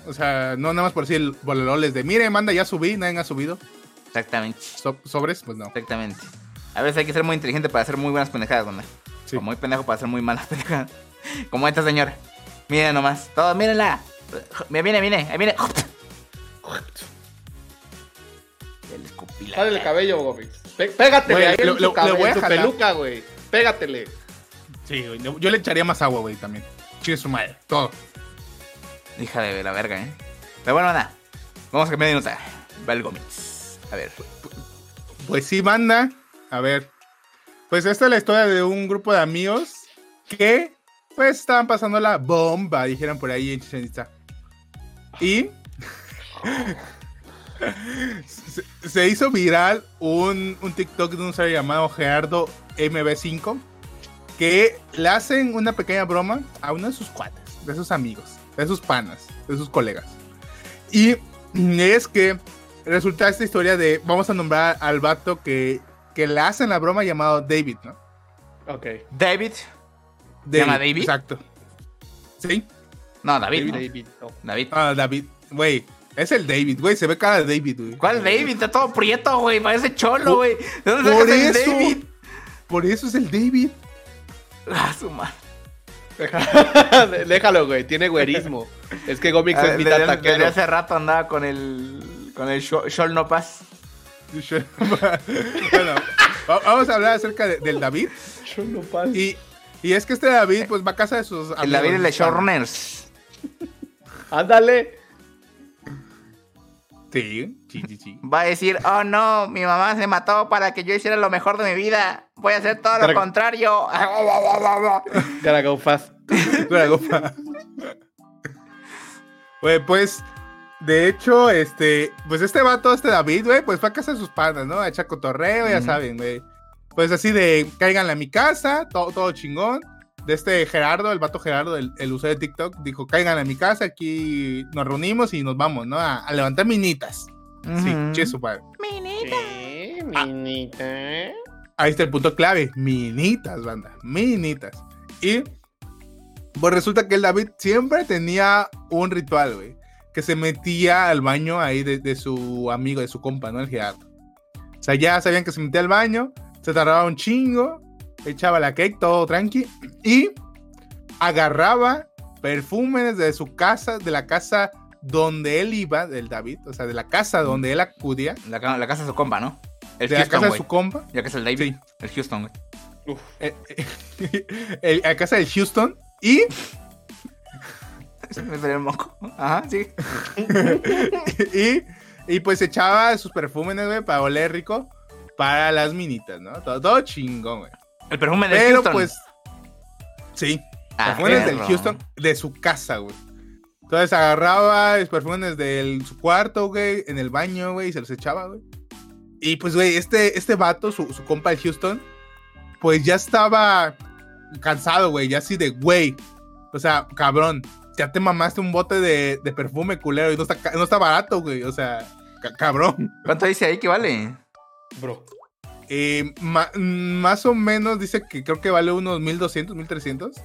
O sea, no nada más por decir bololes de, mire, manda, ya subí, nadie ha subido. Exactamente. So- sobres, pues no. Exactamente. A veces hay que ser muy inteligente para hacer muy buenas pendejadas, banda. Sí. O muy pendejo para ser muy mala pendeja. Como esta señora. Miren nomás. Todos, mírenla. Mira, viene, viene. Ahí viene. Dale el cabello, Gomix. Pégatele Güey, ahí le- en le- su, cabe- le voy a en jalar. peluca, güey. Pégatele. Sí, güey. Yo le echaría más agua, güey, también. Chingue su madre. Todo. Hija de la verga, eh. Pero bueno, nada. Vamos a cambiar de nota. Va el Gómez. A ver. Pues sí, banda. A ver. Pues esta es la historia de un grupo de amigos que pues estaban pasando la bomba, dijeron por ahí en Chichen Itza. Y se, se hizo viral un, un TikTok de un usuario llamado Gerardo MB5 que le hacen una pequeña broma a uno de sus cuates, de sus amigos, de sus panas, de sus colegas. Y es que resulta esta historia de, vamos a nombrar al vato que, que le hacen la broma llamado David, ¿no? Ok. David. ¿Se llama David? Exacto. Sí. No, David. ¿no? David, no. David. Ah, David. Güey, es el David, güey, se ve cara de David, güey. ¿Cuál David? Está todo prieto, güey. Parece cholo, güey. ¿De dónde Por sacas el eso. David? Por eso es el David. Ah, su madre. Déjalo, güey. Tiene güerismo. Es que Gomix Ah, es mitad taquero. hace rato andaba con el. Con el Shol Shol No Pass. bueno, va- vamos a hablar acerca de- del David. Y, y es que este David, pues va a casa de sus amigos. El David el de panas. Showrunners. Ándale. Sí, sí, sí, sí. Va a decir, oh no, mi mamá se mató para que yo hiciera lo mejor de mi vida. Voy a hacer todo lo contrario. Gotta go fast. Luego, pa- Güey, pues, de hecho, este, pues este vato, este David, güey, pues fue a casa de sus panas, ¿no? A echar cotorreo, ya saben, güey. Pues así de, cáiganle a mi casa, todo, todo chingón. De este Gerardo, el vato Gerardo, el, el usuario de TikTok, dijo, caigan a mi casa, aquí nos reunimos y nos vamos, ¿no? A, a levantar minitas. Sí, Ujú. che, su padre. Sí, minita. Ahí está el punto clave. Minitas, banda. Minitas. Y pues resulta que el David siempre tenía un ritual, güey. Que se metía al baño ahí de, de su amigo, de su compa, ¿no? El Gerardo. O sea, ya sabían que se metía al baño, se tardaba un chingo, echaba la cake, todo tranqui. Y agarraba perfumes de su casa, de la casa donde él iba, del David, o sea, de la casa donde él acudía, La, la casa de su compa, ¿no? El de la casa de su compa. Ya que es el David. Sí. El Houston, güey. Uf. eh, eh, el- a casa de Houston y, Se me salió el moco. Ajá, sí. y, y pues echaba sus perfumes, güey, para oler rico para las minitas, ¿no? Todo, todo chingón, güey. El perfume de Pero Houston. pues, sí, Ah, perfumes del. Houston de su casa, güey. Entonces agarraba los perfumes de su cuarto, güey, en el baño, güey, y se los echaba, güey. Y pues, güey, este, este vato, su, su compa el Houston, pues ya estaba cansado, güey, ya así de, güey, o sea, cabrón, ya te mamaste un bote de, de perfume culero y no está, no está barato, güey, o sea, ca- cabrón. ¿Cuánto dice ahí que vale? Bro. Eh, ma- más o menos dice que creo que vale unos 1200, 1300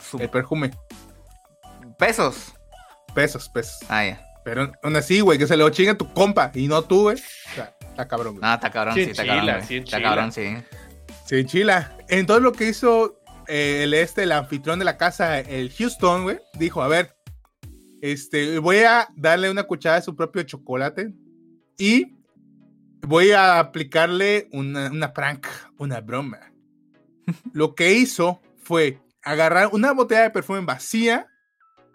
Su- el perfume, Pesos. pesos, pesos. Ah, ya. Pero aún así, güey, que se lo chingue tu compa y no tú, güey. O sea, está cabrón, güey. No, está cabrón, sí, Sí, está cabrón. Está cabrón, sí. Sí, chila. Entonces lo que hizo eh, el este, el anfitrión de la casa, el Houston, güey, dijo, a ver, este, voy a darle una cucharada de su propio chocolate y voy a aplicarle una, una prank, una broma. lo que hizo fue agarrar una botella de perfume vacía,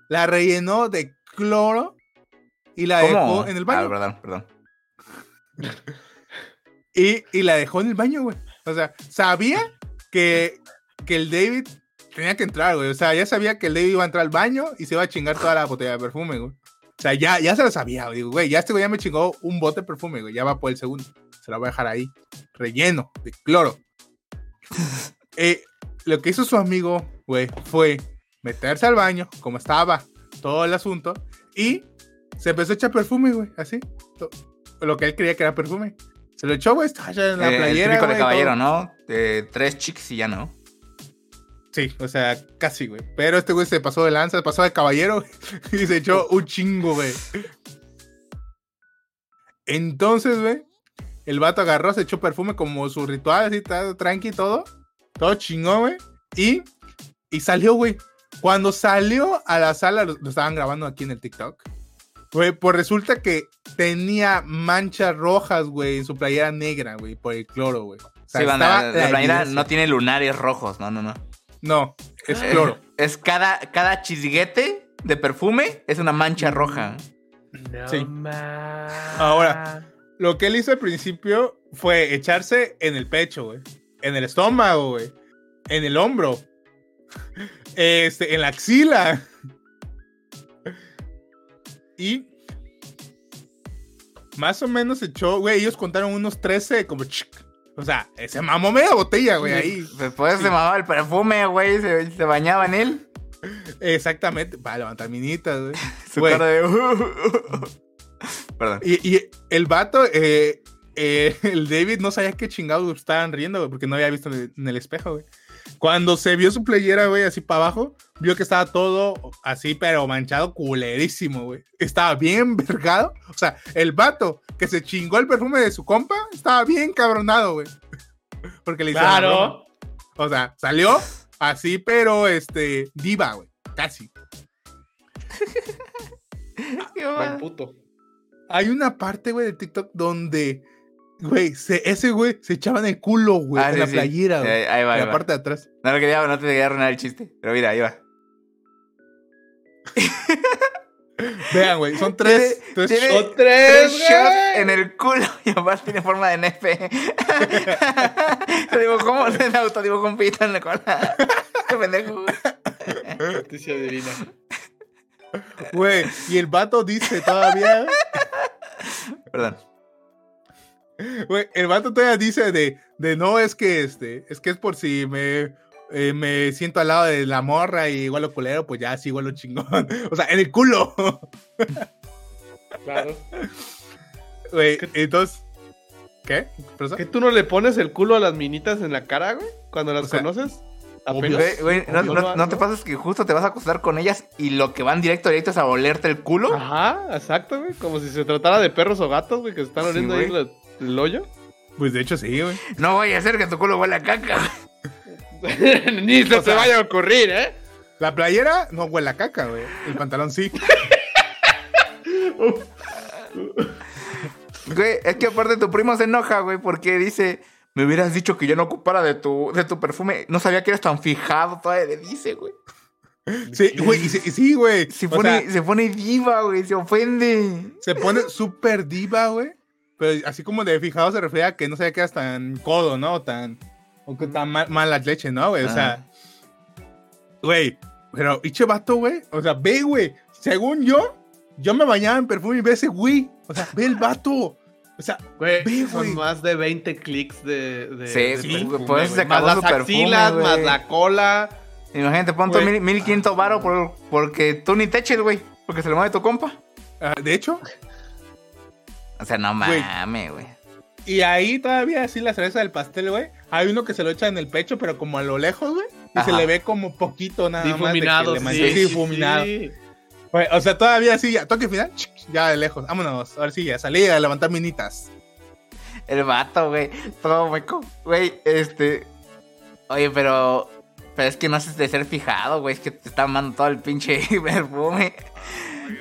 la rellenó de cloro y la ¿Cómo? dejó en el Ah, baño. perdón, perdón. Y, y la dejó en el baño, güey. O sea, sabía que, que el David tenía que entrar, güey. O sea, ya sabía que el David iba a entrar al baño y se iba a chingar toda la botella de perfume, güey. O sea, ya, ya se lo sabía. Digo, güey, ya este güey ya me chingó un bote de perfume, güey. Ya va por el segundo. Se lo voy a dejar ahí, relleno de cloro. Eh, lo que hizo su amigo, güey, fue meterse al baño, como estaba todo el asunto, y se empezó a echar perfume, güey, así. Lo que él creía que era perfume. Se lo echó, güey, en la Eh, el playera. típico de caballero, todo. ¿no? De tres chicks y ya no. Sí, o sea, casi, güey. Pero este güey se pasó de lanza, se pasó de caballero y se echó un chingo, güey. Entonces, güey, el vato agarró, se echó perfume como su ritual, así, tranqui y todo. todo chingón, güey. Y, y salió, güey. Cuando salió a la sala, lo, lo estaban grabando aquí en el TikTok. Güey, pues resulta que tenía manchas rojas, güey, en su playera negra, güey, por el cloro, güey. O sea, Sí, banda, estaba la playera evidencia. no tiene lunares rojos, no, no, no. No, es cloro. Es cada, cada chisguete de perfume es una mancha roja. No Sí. ma- Ahora. Lo que él hizo al principio fue echarse en el pecho, güey. En el estómago, güey. En el hombro. Este, en la axila. Y más o menos echó, güey, ellos contaron unos 13 como chic. O sea, se mamó media botella, güey, ahí. Después se mamaba el perfume, güey, se, se bañaba en él. Exactamente, para levantar minitas, güey. Su Güey. cara de... Perdón. Y, y el vato, eh, eh, el David no sabía qué chingados estaban riendo, güey, porque no había visto en el espejo, güey. Cuando se vio su playera, güey, así para abajo, vio que estaba todo así, pero manchado culerísimo, güey. Estaba bien vergado. O sea, el vato que se chingó el perfume de su compa estaba bien cabronado, güey. Porque le broma. Claro. O sea, salió así, pero este, diva, güey. Casi. Mal puto. Hay una parte, güey, de TikTok donde, güey, se- ese güey se echaba en el culo, güey, Ah, en sí, la sí. playera, güey. Eh, ahí va, en ahí la va. parte de atrás. No, lo quería, no te quería arruinar el chiste. Pero mira, ahí va. Vean, güey, son tres. Tiene- tres tiene shots. tres, shots en el culo y además tiene forma de nefe. Te digo, ¿cómo se autodibujó un pito en la cola? Qué pendejo. Noticia divina. Güey, y el vato dice todavía, Perdón. güey, el vato todavía dice de, de no, es que este, es que es por si me, eh, me siento al lado de la morra y igual lo culero, pues ya sí igual lo chingón. O sea, en el culo. Claro. Güey, entonces, ¿qué? ¿Profesor? ¿Que tú no le pones el culo a las minitas en la cara, güey? Cuando las O sea, conoces. Apenas. Güey, güey, ¿no, Obvio, no- no, no te no. pasas que justo te vas a acostar con ellas y lo que van directo, directo es a olerte el culo? Ajá, exacto, güey. Como si se tratara de perros o gatos, güey, que se están Sí, oliendo ahí la- el hoyo. Pues de hecho sí, güey. No voy a hacer que tu culo huela a caca. Ni se O te vaya a ocurrir, ¿eh? La playera no huele a caca, güey. El pantalón sí. Güey, es que aparte tu primo se enoja, güey, porque dice, me hubieras dicho que yo no ocupara de tu, de tu perfume. No sabía que eras tan fijado, todavía le dice, güey. Sí, güey, sí, güey. Se O pone, sea, se pone diva, güey, se ofende. se pone súper diva, güey. Pero así como de fijado se refiere a que no sabía que eras tan codo, ¿no? Tan. O que tan mal, mala leche, ¿no, güey? O sea. Güey. Pero, iche vato, güey. O sea, ve, güey. Según yo, yo me bañaba en perfume y ve ese güey. O sea, ve el vato. O sea, Güey, Ve, son güey. más de 20 clics de, de, Sí, de sí, perfume, por eso se. Más las perfume, axilas, güey. más la cola. Imagínate, pon tu Güey. mil, mil quinto varo por, porque tú ni te eches, güey. Porque se lo mueve tu compa. ah, de hecho, O sea, no mames, güey. y ahí todavía así la cereza del pastel, güey. Hay uno que se lo echa en el pecho, pero como a lo lejos, güey. Y se le ve como poquito nada más. de que Difuminado, le sí. difuminado. sí. O sea, todavía sí, ya, toque final, ya de lejos. Vámonos, ahora sí, ya salí a levantar minitas. El vato, güey. Todo meco. Güey, este. Oye, pero. Pero es que no haces de ser fijado, güey. Es que te está mandando todo el pinche perfume.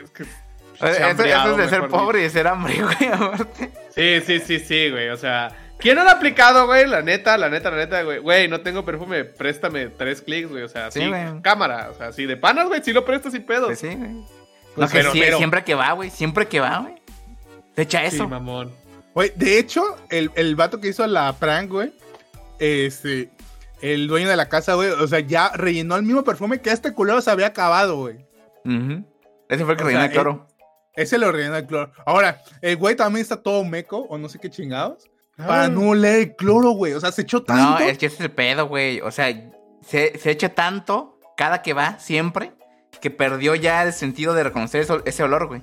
Es que- Eso, es de ser pobre y de ser hambre, güey. aparte. Sí, sí, sí, sí, güey. O sea, ¿quién no lo ha aplicado, güey? La neta, la neta, la neta, güey. Güey, no tengo perfume, préstame tres clics, güey. O sea, Sí, sí, güey. cámara. O sea, sí, de panas, güey, sí lo presto sin pedo. Pues sí, güey. Pues, no, pero- sí, pero- siempre que va, güey. Siempre que va, güey. Te echa Sí, eso. mamón. Güey, de hecho, el, el vato que hizo la prank, güey, este, el dueño de la casa, güey, o sea, ya rellenó el mismo perfume que este culero se había acabado, güey. Ese fue el que O rellenó sea, el cloro. Ese lo rellenó el cloro. Ahora, el güey también está todo meco, o no sé qué chingados. Para no oler el cloro, güey. O sea, se echó tanto. No, es que ese es el pedo, güey. O sea, se, se echa tanto cada que va, siempre, que perdió ya el sentido de reconocer eso- ese olor, güey.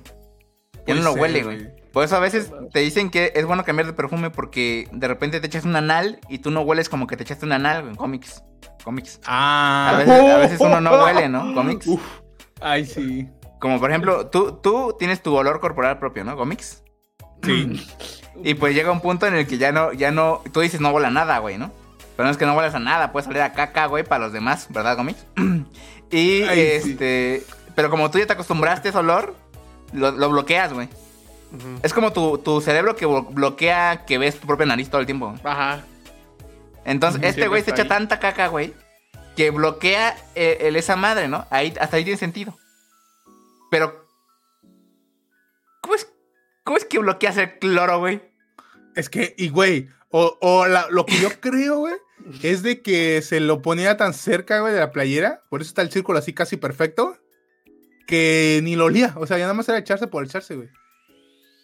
Ya no lo ser, huele, güey. Por eso a veces te dicen que es bueno cambiar de perfume porque de repente te echas un anal y tú no hueles como que te echaste un anal, güey, en cómics. Cómics. A Ah, veces, a veces uno no huele, ¿no? Cómics. Uf. ay, sí. Como por ejemplo, tú, tú tienes tu olor corporal propio, ¿no? Cómics. Sí. Y pues llega un punto en el que ya no, ya no, tú dices no huele a nada, güey, ¿no? Pero no es que no huelas a nada, puede salir a caca, güey, para los demás, ¿verdad, Gomis? y Ay, sí. este. Pero como tú ya te acostumbraste a ese olor, lo, lo bloqueas, güey. Es como tu, tu cerebro que blo- bloquea que ves tu propia nariz todo el tiempo. Ajá. Entonces, este güey se echa ahí. tanta caca, güey, que bloquea eh, el- esa madre, ¿no? Ahí, hasta ahí tiene sentido. Pero. ¿Cómo es, cómo es que bloqueas el cloro, güey? Es que, y güey, o, o la- lo que yo creo, güey, es de que se lo ponía tan cerca, güey, de la playera, por eso está el círculo así casi perfecto, que ni lo olía. O sea, ya nada más era echarse por echarse, güey.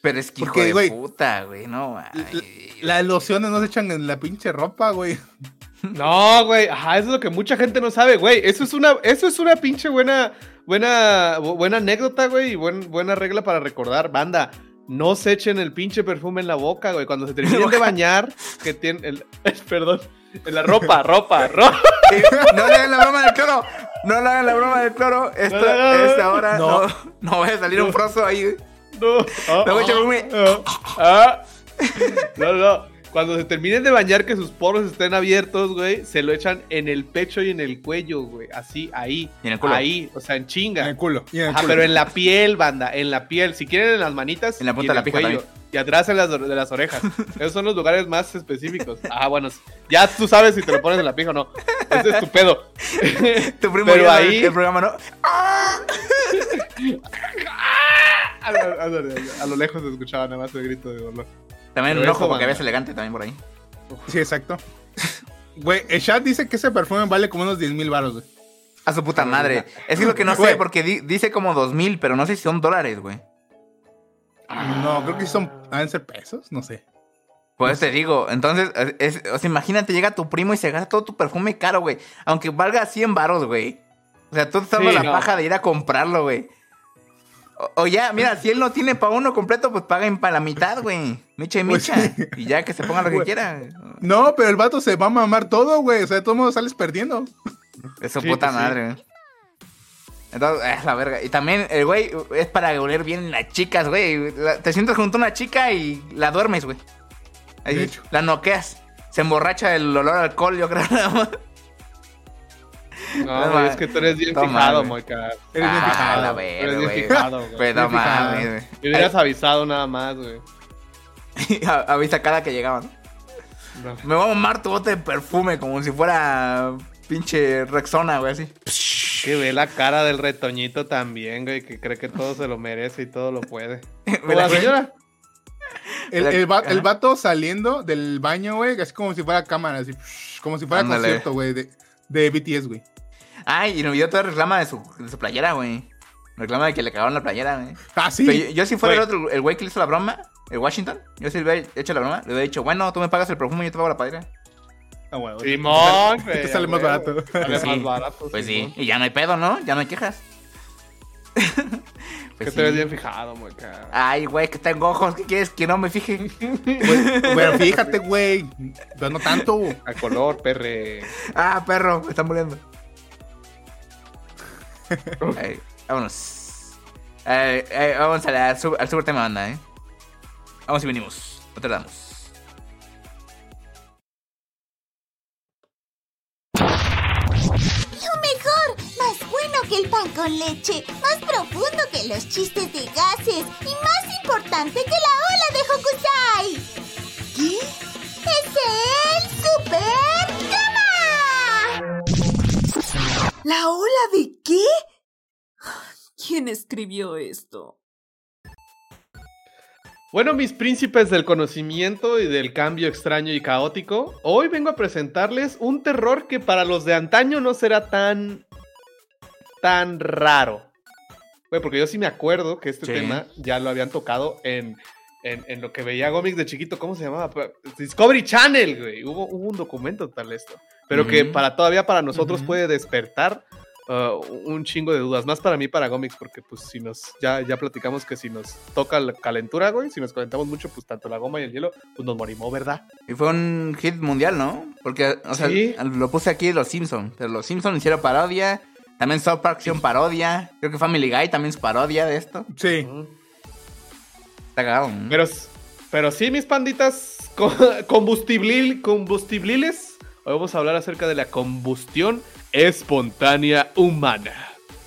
Pero es que hijo de güey, puta, güey, no. ay. Las lociones no se echan en la pinche ropa, güey. No, güey, ajá, eso es lo que mucha gente no sabe, güey. Eso es una, eso es una pinche buena, buena, bu- buena anécdota, güey, y buen- buena regla para recordar. Banda, no se echen el pinche perfume en la boca, güey. Cuando se terminen de bañar, que tienen el, perdón, en la ropa, ropa, ropa. No le hagan la broma del cloro. No le hagan la broma del cloro. Esta, No esta hora no. No. No, vaya a salir un frozo ahí. No, Me voy a echar perfume. ah, ah. No, no. Cuando se terminen de bañar, que sus poros estén abiertos, güey, se lo echan en el pecho y en el cuello, güey. Así, ahí. Y en el culo. Ahí, o sea, en chinga. En el culo. y en el Ajá, culo. pero en la piel, banda, en la piel. Si quieren en las manitas, En la punta y de la pija cuello, también. y atrás en las, de las orejas. Esos son los lugares más específicos. Ah, bueno, ya tú sabes si te lo pones en la pija o no. Ese es tu pedo. Tu primo Pero ahí- el programa, ¿no? A lo, a lo- a lo lejos se escuchaba nada más el grito de dolor. También rojo eso, porque ves elegante también por ahí. Sí, exacto. Güey, el chat dice que ese perfume vale como unos 10 mil baros, güey. A su puta madre. Es que lo que no sé, porque di- dice como dos mil, pero no sé si son dólares, güey. No, creo que sí son. ¿Han ser pesos? No sé. Pues te digo, entonces, es- o sea, imagínate, llega tu primo y se gasta todo tu perfume caro, güey. Aunque valga 100 baros, güey. O sea, tú te estás dando Sí, la no. paja de ir a comprarlo, güey. O, o ya, mira, si él no tiene para uno completo, pues paguen para la mitad, güey. Micha y Pues micha. sí. Y ya que se ponga lo que quiera. No, pero el vato se va a mamar todo, güey. O sea, de todos modos sales perdiendo. Es su Sí, puta pues sí. madre, güey. Entonces, es la verga. Y también, el güey, es para oler bien las chicas, güey. Te sientas junto a una chica y la duermes, güey. Ahí, la noqueas. Se emborracha el olor a alcohol, yo creo, nada más. No, No, güey, es que tú eres bien Toma, fijado, güey. Moica. Eres bien Ah, fijado. Tú verga, eres bien güey. fijado, güey. Fijado. mames, güey. Me hubieras avisado nada más, güey. Avisa cada que llegaban. No. Me voy a mamar tu bote de perfume como si fuera pinche Rexona, güey, así. Que ve la cara del retoñito también, güey, que cree que todo se lo merece y todo lo puede. ¿Como la- señora? El, el, va- el vato saliendo del baño, güey, así como si fuera cámara, así. Como si fuera Ándale. concierto, güey, de, de BTS, güey. Ay, y en el video todo reclama de su, de su playera, güey. Reclama de que le cagaron la playera, güey. Ah, sí. Pero yo, yo si fuera el Güey. otro, el güey que le hizo la broma, el Washington, yo si le hubiera hecho la broma, le hubiera dicho, bueno, tú me pagas el perfume y yo te pago la playera. Ah, bueno. Simón, güey. Te sale más barato. Sale Sí. más barato. Pues sí, y ya no hay pedo, ¿no? Ya no hay quejas. Que pues te ves bien fijado, Moica. Ay, güey, que tengo ojos, ¿qué quieres? Que no me fije. Güey, Pero fíjate, güey. Pero no tanto. A color, perre. ah, perro, me están muriendo. Ay, vámonos. Ay, ay, vamos a la- al, sub- al super tema banda, ¿eh? Vamos y venimos. No tardamos. Lo mejor, más bueno que el pan con leche, más profundo que los chistes de gases y más importante que la ola de Hokusai. ¿Qué? ¡Es el Super ¿La ola de qué? ¿Quién escribió esto? Bueno, mis príncipes del conocimiento y del cambio extraño y caótico, hoy vengo a presentarles un terror que para los de antaño no será tan. tan raro. Güey, porque yo sí me acuerdo que este Sí. tema ya lo habían tocado en, en, en lo que veía Gómez de chiquito, ¿cómo se llamaba? Discovery Channel, güey. Hubo, hubo un documento tal esto. Pero que para todavía para nosotros puede despertar uh, un chingo de dudas. Más para mí, para Gómez, porque pues si nos, ya, ya platicamos que si nos toca la calentura, güey, si nos calentamos mucho, pues tanto la goma y el hielo, pues nos morimos, ¿verdad? Y fue un hit mundial, ¿no? Porque, o sea, Sí. lo puse aquí Los Simpsons. Pero Los Simpsons hicieron parodia. También South Park hicieron parodia. Creo que Family Guy también es parodia de esto. Sí. Está cagado. ¿no? Pero, pero sí, mis panditas co- combustiblil, combustibliles, Hoy vamos a hablar acerca de la combustión espontánea humana.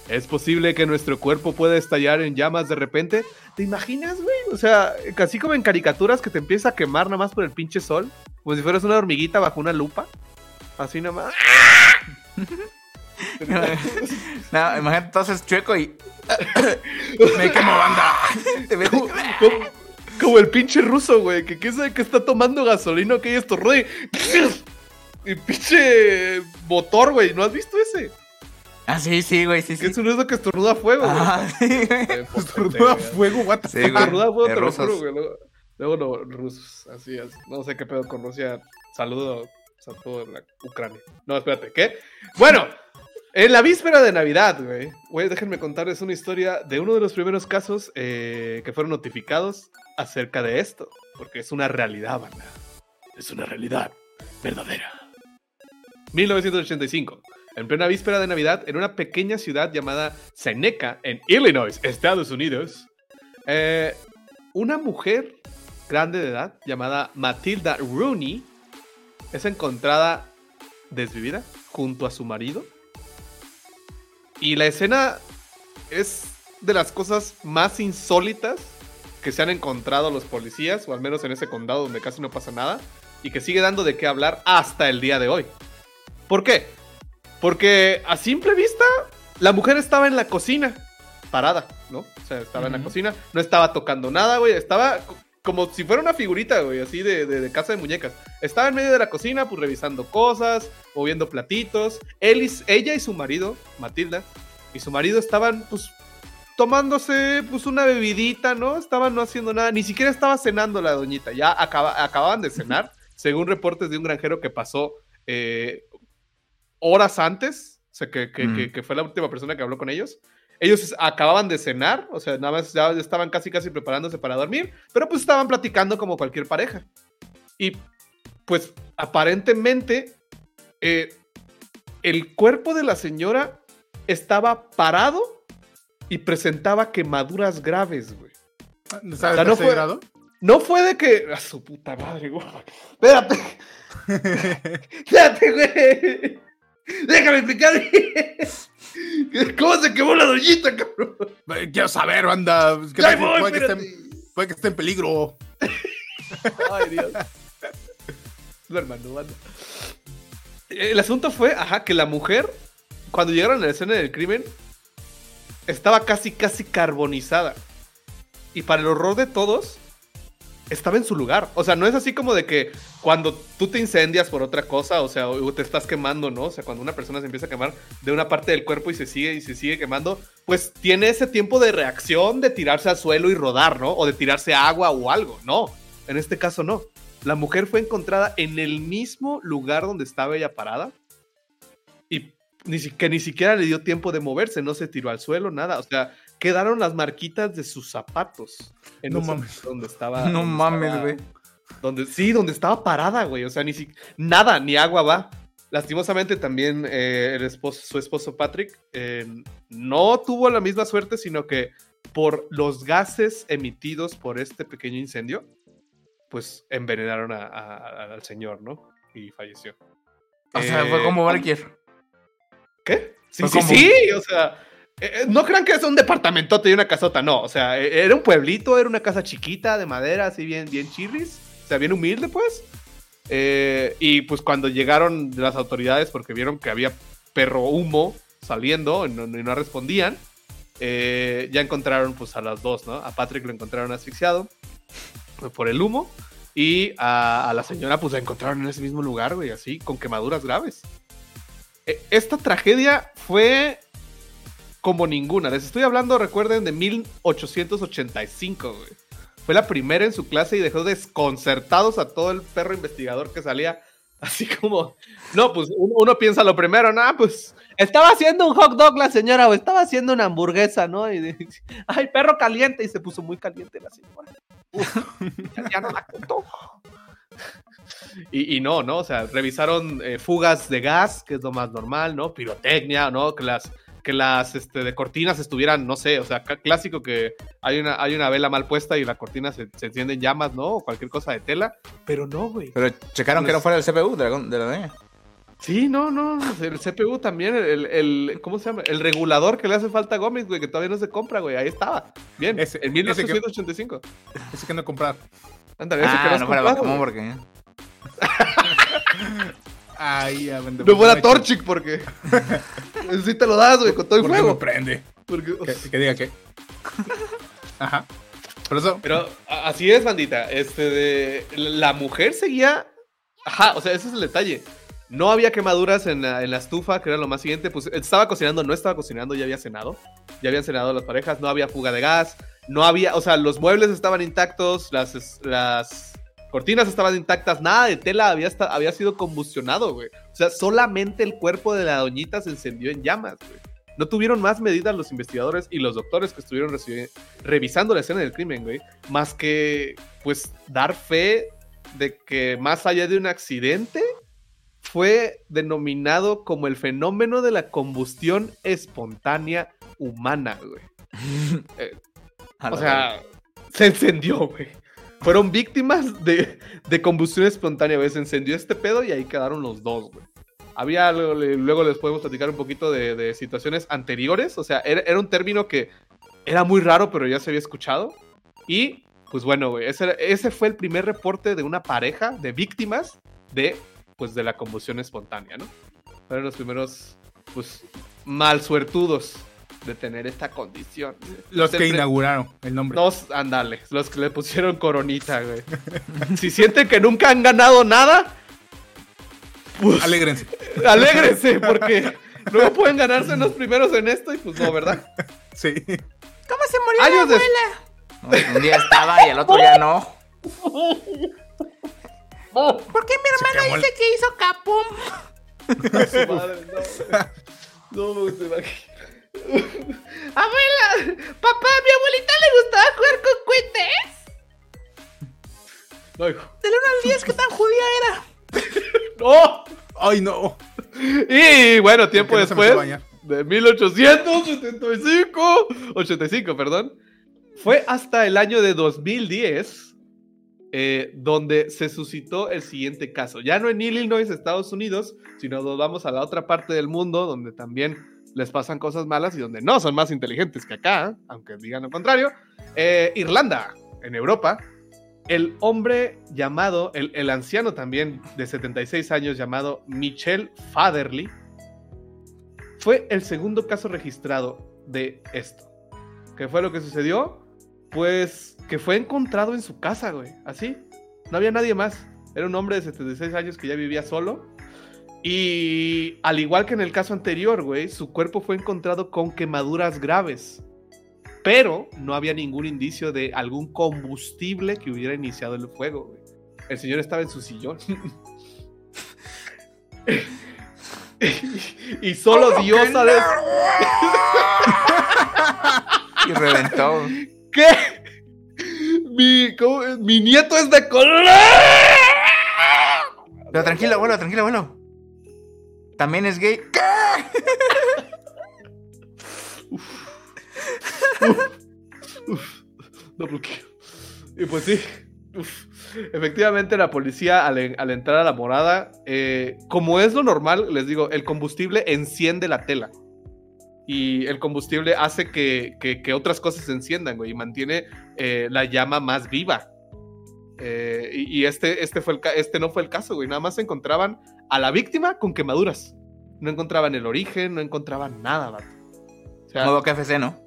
¿Es posible que nuestro cuerpo pueda estallar en llamas de repente? ¿Te imaginas, güey? O sea, casi como en caricaturas que te empieza a quemar nada más por el pinche sol. Como si fueras una hormiguita bajo una lupa. Así nomás. No, imagínate entonces chueco y. Me quemo banda. Como, como- como el pinche ruso, güey, que quién sabe que está tomando gasolina que hay estornuda y... pinche motor, güey, ¿no has visto ese? Ah, sí, sí, güey, sí, sí. es un ruso que estornuda fuego, güey. Ah, sí, güey. Eh, potente, Estornuda güey. fuego, what the Sí. Estornuda fuego, te lo rusos. juro, güey. Luego, luego los rusos, así es. No sé qué pedo con Rusia. Saludo a todo la Ucrania. No, espérate, ¿qué? Bueno, en la víspera de Navidad, güey. Güey, déjenme contarles una historia de uno de los primeros casos eh, que fueron notificados acerca de esto. Porque es una realidad, banda. Es una realidad verdadera. 1985. En plena víspera de Navidad, en una pequeña ciudad llamada Seneca, en Illinois, Estados Unidos, eh, una mujer grande de edad llamada Matilda Rooney es encontrada desvivida junto a su marido. Y la escena es de las cosas más insólitas que se han encontrado los policías, o al menos en ese condado donde casi no pasa nada, y que sigue dando de qué hablar hasta el día de hoy. ¿Por qué? Porque a simple vista, la mujer estaba en la cocina, parada, ¿no? O sea, estaba en la cocina, no estaba tocando nada, güey, estaba co- como si fuera una figurita, güey, así de, de- de casa de muñecas. Estaba en medio de la cocina, pues revisando cosas, moviendo platitos. Él y- ella y su marido, Matilda, y su marido estaban, pues, tomándose, pues, una bebidita, ¿no? Estaban no haciendo nada, ni siquiera estaba cenando la doñita, ya acaba- acababan de cenar, según reportes de un granjero que pasó eh, horas antes, o sea, que, que- Mm. que- que fue la última persona que habló con ellos. Ellos acababan de cenar, o sea, nada más ya estaban casi casi preparándose para dormir, pero pues estaban platicando como cualquier pareja. Y pues aparentemente eh, el cuerpo de la señora estaba parado y presentaba quemaduras graves, güey. ¿Sabes O sea, no fue- grado? No fue de que. A su puta madre, güey. Espérate. Espérate, güey. Déjame explicar. ¿Cómo se quemó la doñita, cabrón? Eh, Quiero saber, banda. ¿Qué tal que voy, puede, que esté, en- puede que esté en peligro. Ay, Dios. No, hermano, banda. El asunto fue, ajá, que la mujer, cuando llegaron a la escena del crimen, estaba casi, casi carbonizada. Y para el horror de todos, estaba en su lugar. O sea, no es así como de que cuando tú te incendias por otra cosa, o sea, o te estás quemando, ¿no? O sea, cuando una persona se empieza a quemar de una parte del cuerpo y se sigue y se sigue quemando, pues tiene ese tiempo de reacción de tirarse al suelo y rodar, ¿no? O de tirarse agua o algo. No, en este caso no. La mujer fue encontrada en el mismo lugar donde estaba ella parada y que ni siquiera le dio tiempo de moverse, no se tiró al suelo, nada. O sea, quedaron las marquitas de sus zapatos. En No mames. Donde estaba. No donde mames, güey. donde, sí, donde estaba parada, güey. O sea, ni si, nada, ni agua va. Lastimosamente también eh, el esposo, su esposo Patrick eh, no tuvo la misma suerte, sino que por los gases emitidos por este pequeño incendio, pues envenenaron a- a- al señor, ¿no? Y falleció. O sea, Eh, fue como Barker. ¿Qué? Sí, sí, como- sí, o sea, eh, eh, no crean que es un departamentote y una casota, no, o sea, eh, era un pueblito, era una casa chiquita de madera, así bien, bien chirris, o sea, bien humilde, pues. Eh, y pues cuando llegaron las autoridades, porque vieron que había perro humo saliendo y no, no respondían, eh, ya encontraron pues a las dos, ¿no? A Patrick lo encontraron asfixiado por el humo y a, a la señora pues la encontraron en ese mismo lugar, güey, así, con quemaduras graves. Eh, Esta tragedia fue como ninguna. Les estoy hablando, recuerden, de 1885, güey. Fue la primera en su clase y dejó desconcertados a todo el perro investigador que salía. Así como, no, pues uno, piensa lo primero, no, pues estaba haciendo un hot dog la señora o estaba haciendo una hamburguesa, ¿no? Y dice, ay, perro caliente, y se puso muy caliente la señora. Uf, ya, no la contó. Y, y no, ¿no? O sea, revisaron eh, fugas de gas, que es lo más normal, ¿no? Pirotecnia, ¿no? Que las, que las este, de cortinas estuvieran, no sé, o sea, clásico que hay una, hay una vela mal puesta y la cortina se, se enciende en llamas, ¿no? O cualquier cosa de tela, pero no, güey. Pero checaron que no fuera el CPU de la, de la doña. Sí, no, no, el CPU también, el, el- ¿cómo se llama? El regulador que le hace falta a Gómez, güey, que todavía no se compra, güey, ahí estaba. Bien, Ese- en ese que- 1885. Ese que no comprar. Ándale, ese que Ah, has no fuera comprado, Bacamón güey. porque. Ay, ya vende. No fuera Torchic porque. sí te lo das, güey, con todo el Porque me juego. prende. Porque- Que, que diga que. Ajá. Por eso. Pero a- así es, bandita. Este de. La mujer seguía. Ajá, o sea, ese es el detalle. No había quemaduras en la, en la estufa, que era lo más siguiente. Pues estaba cocinando, no estaba cocinando, ya había cenado. Ya habían cenado las parejas, no había fuga de gas. No había, o sea, los muebles estaban intactos, las, las cortinas estaban intactas, nada de tela había, había sido combustionado, güey. O sea, solamente el cuerpo de la doñita se encendió en llamas, güey. No tuvieron más medidas los investigadores y los doctores que estuvieron revisando la escena del crimen, güey. Más que, pues, dar fe de que más allá de un accidente, fue denominado como el fenómeno de la combustión espontánea humana, güey. Eh, o sea, se encendió, güey. Fueron víctimas de, de combustión espontánea, güey. Se encendió este pedo y ahí quedaron los dos, güey. Había luego les podemos platicar un poquito de, de situaciones anteriores. O sea, era, era un término que era muy raro, pero ya se había escuchado. Y, pues bueno, güey, ese, ese fue el primer reporte de una pareja de víctimas de, pues, de la combustión espontánea, ¿no? Fueron los primeros, pues, mal suertudos de tener esta condición. Los que inauguraron el nombre. Dos, andale, los que le pusieron coronita, güey. si sienten que nunca han ganado nada, pues Alégrense. alégrense, porque luego pueden ganarse los primeros en esto y pues no, ¿verdad? Sí. ¿Cómo se murió Años la abuela? No, un día estaba y el otro ya no. ¿Por qué mi el- dice que hizo capum? Su madre, no. No, se imagina. Abuela, papá, a mi abuelita le gustaba jugar con cohetes. No, hijo. Del 1 al 10, ¿qué tan judía era? ¡No! Ay, no. Y bueno, tiempo ¿Por qué no se metió a después, de 1875, 85, perdón, fue hasta el año de 2010 eh, donde se suscitó el siguiente caso. Ya no en Illinois, Estados Unidos, sino nos vamos a la otra parte del mundo donde también les pasan cosas malas y donde no son más inteligentes que acá, aunque digan lo contrario. Eh, Irlanda, en Europa, el hombre llamado, el, anciano también de 76 años llamado Michel Faderly, fue el segundo caso registrado de esto. ¿Qué fue lo que sucedió? Pues que fue encontrado en su casa, güey. Así. No había nadie más. Era un hombre de 76 años que ya vivía solo. Y al igual que en el caso anterior, güey, su cuerpo fue encontrado con quemaduras graves. Pero no había ningún indicio de algún combustible que hubiera iniciado el fuego, güey. El señor estaba en su sillón. y solo Dios sabe. Y reventó. ¿Qué? Mi. Mi nieto es de color. Pero tranquilo, abuelo, tranquilo, abuelo. También es gay. No bloqueo. Y pues sí. Efectivamente, la policía al, entrar a la morada, eh, como es lo normal, les digo, el combustible enciende la tela. Y el combustible hace que, otras cosas se enciendan, güey, y mantiene eh, la llama más viva. Eh, y y este, este, fue el, este no fue el caso, güey. Nada más encontraban a la víctima con quemaduras. No encontraban el origen, no encontraban nada, vato. O sea, Modo KFC, ¿no?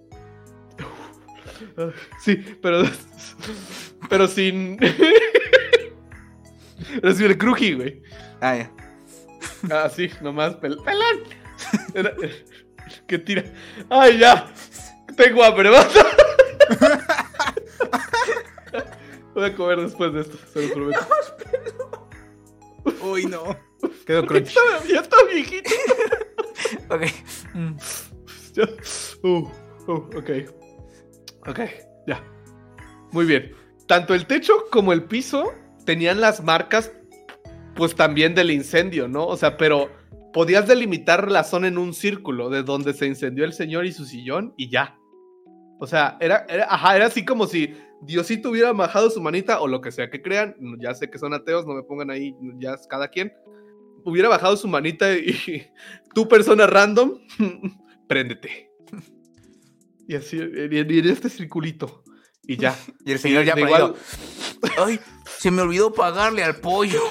Sí, pero. Pero sin. pero sin el cruji, güey. Ah, ya. Ah, sí, nomás pel pelón. Era- que tira. ¡Ay, ya! Tengo hambre, basta. Voy a comer después de esto, se lo prometo. Uy, no. Quedó crunchy. Ya está viejito. Ok. Mm. Ya. Uh, uh, ok. Ok, ya. Muy bien. Tanto el techo como el piso tenían las marcas, pues también del incendio, ¿no? O sea, pero podías delimitar la zona en un círculo de donde se incendió el señor y su sillón y ya. O sea, era, era, ajá, era así como si Diosito hubiera bajado su manita o lo que sea que crean. Ya sé que son ateos, no me pongan ahí, ya es cada quien. Hubiera bajado su manita y tú, persona random, préndete. Y así, en, en este circulito. Y ya. Y el señor ya De igual. Ay, se me olvidó pagarle al pollo.